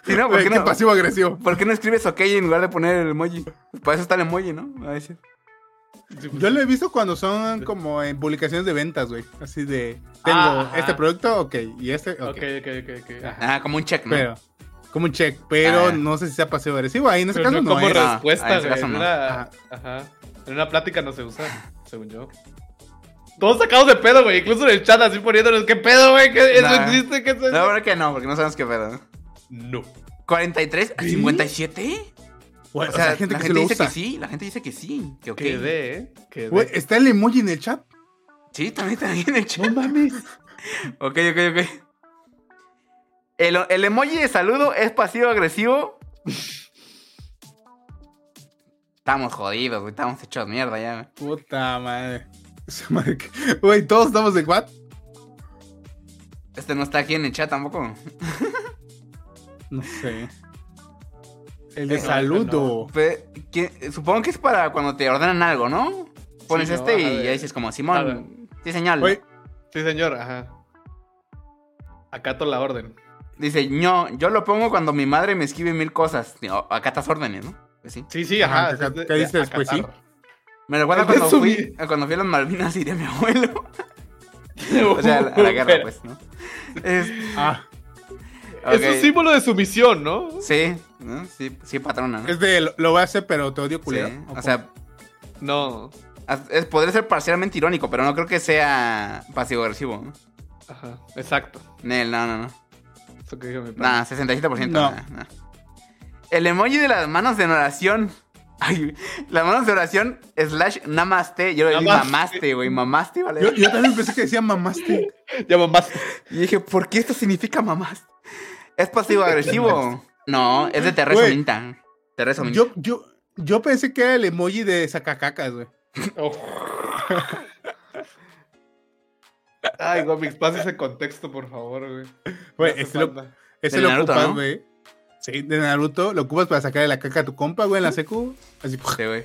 Sí, no, ¿por qué no? pasivo-agresivo. ¿Por qué no escribes OK en lugar de poner el emoji? Pues para eso está el emoji, ¿no? Me va a decir. Yo lo he visto cuando son como en publicaciones de ventas, güey. Así de, tengo Ah, ajá. este producto, ok, y este, ok. Ok, ok, ok, ok. Ajá. Ah, como un check, ¿no? Pero, como un check, pero Ah. no sé si sea pasivo-agresivo. Ahí en ese Pero caso no no, como es. re- respuesta, Ah, en ese caso no. ajá. En una plática no se usa, según yo. Todos sacados de pedo, güey. Incluso en el chat así poniéndonos, ¿qué pedo, güey? ¿Qué, ¿Eso Nah. existe? ¿Qué es eso? La verdad que no, porque no sabemos qué pedo. No. 43 a 57. Güey, O sea, gente la que gente lo dice usa. que sí, la gente dice que sí, que ok. Quedé, ¿eh? Quedé. Güey, está el emoji en el chat. Sí, también está bien hecho. No mames. Ok, ok, ok. El, el emoji de saludo es pasivo-agresivo. Estamos jodidos, güey. Estamos hechos mierda ya. güey. Puta madre. Esa madre que- Güey, todos estamos de what? Este no está aquí en el chat tampoco. No sé. El de No, saludo. Pe- ¿quién- Supongo que es para cuando te ordenan algo, ¿no? Pones Sí, no, este ajá, y ya dices como. Simón, sí señal. Sí, señor, ajá. Acato la orden. Dice, no, yo lo pongo cuando mi madre me escribe mil cosas. Estás órdenes, ¿no? Pues sí. Sí, sí, ajá. Ajá, ¿qué- es de- qué de dice después, sí? Me recuerda cuando fui, cuando fui a las Malvinas y de mi abuelo. O sea, a la, a la guerra, pues, ¿no? Es, ah. Es un símbolo de sumisión, ¿no? Sí, ¿no? Sí, sí, patrona, ¿no? es de lo, lo voy a hacer, pero te odio Sí, culero. O sea, No. es- podría ser parcialmente irónico, pero no creo que sea pasivo-agresivo. ¿no? Ajá, exacto. Nel, no, no, no. Eso que dijo mi padre. Nah, 67%. No. nah, nah. El emoji de las manos en oración. Ay, las manos de oración slash namaste. Yo le di Namaste. mamaste, güey. Mamaste, ¿vale? yo, yo también pensé que decía mamaste. Ya mamás. Y dije, ¿por qué esto significa mamaste? ¿Es pasivo-agresivo? no, es de Terreso. Minta. Terreso Minta. Yo, yo, yo pensé que era el emoji de sacacacas, güey. Oh. Ay, Gomix, pasa ese contexto, por favor, güey. Güey, Me hace este lo, ese lo ocupas, ¿no? güey. Sí, de Naruto. Lo ocupas para sacarle la caca a tu compa, güey, en la secu. Así, Sí, güey.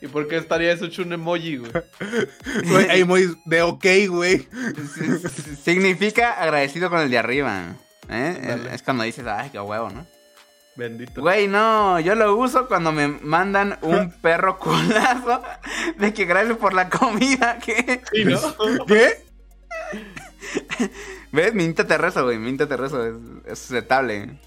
¿Y por qué estaría eso hecho un emoji, güey? güey, hay emojis de ok, güey. Significa agradecido con el de arriba. ¿eh? Es cuando dices, ay, qué huevo, ¿no? Bendito. Güey, no, yo lo uso cuando me mandan un perro culazo de que gracias por la comida, ¿qué? Sí, ¿no? ¿Qué? ¿Ves? Minta Terreso, güey, Minta Terreso es, es aceptable.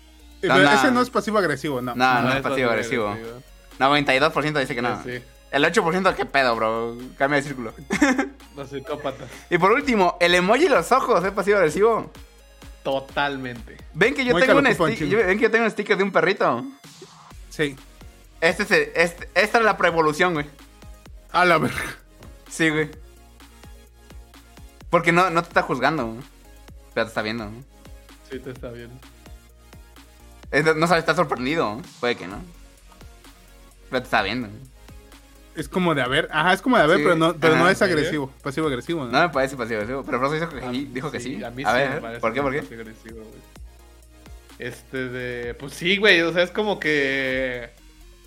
No. ese no es pasivo-agresivo, no. No, no, es eso pasivo agresivo. agresivo. 92% dice que no. Sí, El 8% qué pedo, bro. Cambia de círculo. los psicópatas. Y por último, el emoji de los ojos es pasivo agresivo. Totalmente. Ven que yo tengo un ven que yo tengo un sticker de un perrito. Sí. Este es el- este- esta es la preevolución, güey. A la verga. Sí, güey. Porque no, no te está juzgando, güey. Pero te está viendo. ¿no? Sí, te está viendo. No sabes, está sorprendido. Puede que no. Pero te está viendo. Es como de haber. Ajá, es como de haber, Sí, pero no, pero no es agresivo. Pasivo agresivo, ¿no? No me parece pasivo agresivo. Pero Frozo dijo que, A- sí, dijo que sí. A mí A sí ver, me parece ¿por qué? ¿Por qué? agresivo. Este de. Pues sí, güey. O sea, es como que.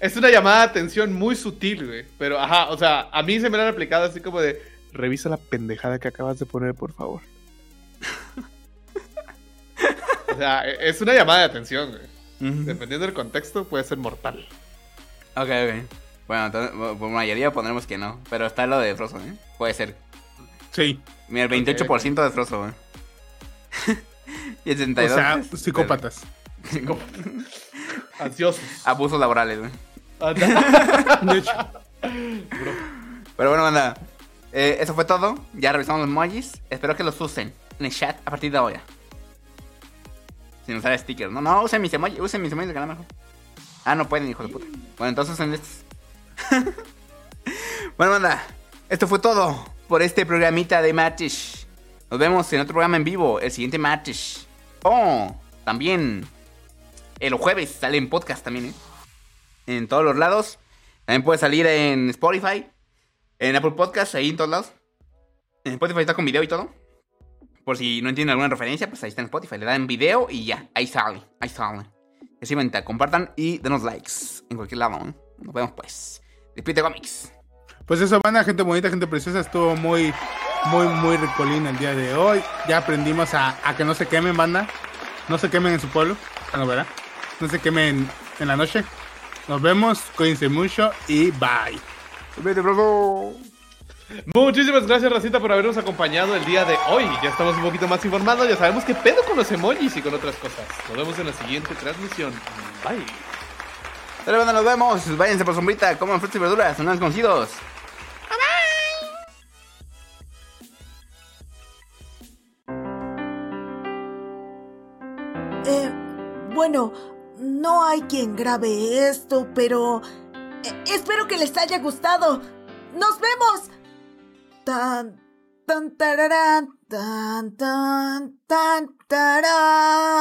Es una llamada de atención muy sutil, güey. Pero, ajá, o sea, a mí se me la han aplicado así como de. Revisa la pendejada que acabas de poner, por favor. o sea, e- es una llamada de atención, güey. Dependiendo del contexto, puede ser mortal. Ok, ok. Bueno, entonces, por mayoría pondremos que no. Pero está lo de Frozo, ¿eh? Puede ser. Sí. Mira, el 28% de Frozo, güey. y el O 62%. sea, pues, psicópatas. Ansiosos. Abusos laborales, güey. De hecho, Pero bueno, banda. eh, eso fue todo. Ya revisamos los emojis. Espero que los usen en el chat a partir de ahora. Sin usar stickers. No, no, usen mis emojis. Usen mis emojis de mejor. Ah, no pueden, hijo de puta. Bueno, entonces usen estos. bueno, banda. Esto fue todo por este programita de Matish. Nos vemos en otro programa en vivo, el siguiente Matish. Oh, también. El jueves sale en podcast también, ¿eh? En todos los lados. También puede salir en Spotify. En Apple Podcast, ahí en todos lados. En Spotify está con video y todo. Por si no entienden alguna referencia, pues ahí está en Spotify. Le dan video y ya, ahí sale, ahí sale. Que sí, venta, compartan y denos likes en cualquier lado. ¿eh? Nos vemos pues. Despide Comics. Pues eso, banda, gente bonita, gente preciosa. Estuvo muy, muy, muy ricolín el día de hoy. Ya aprendimos a, a que no se quemen, banda. No se quemen en su pueblo. Bueno, ¿verdad? No se quemen en la noche. Nos vemos, cuídense mucho y bye. Vete, bro. Muchísimas gracias, Racita, por habernos acompañado el día de hoy. Ya estamos un poquito más informados, ya sabemos qué pedo con los emojis y con otras cosas. Nos vemos en la siguiente transmisión. Bye. Dale, banda, nos vemos. Váyanse por sombrita, coman frutas y verduras, son desconocidos. Eh, bueno, no hay quien grabe esto, pero eh, espero que les haya gustado. ¡Nos vemos! Tan, tan, tararán, tan, tan, tan, tarán.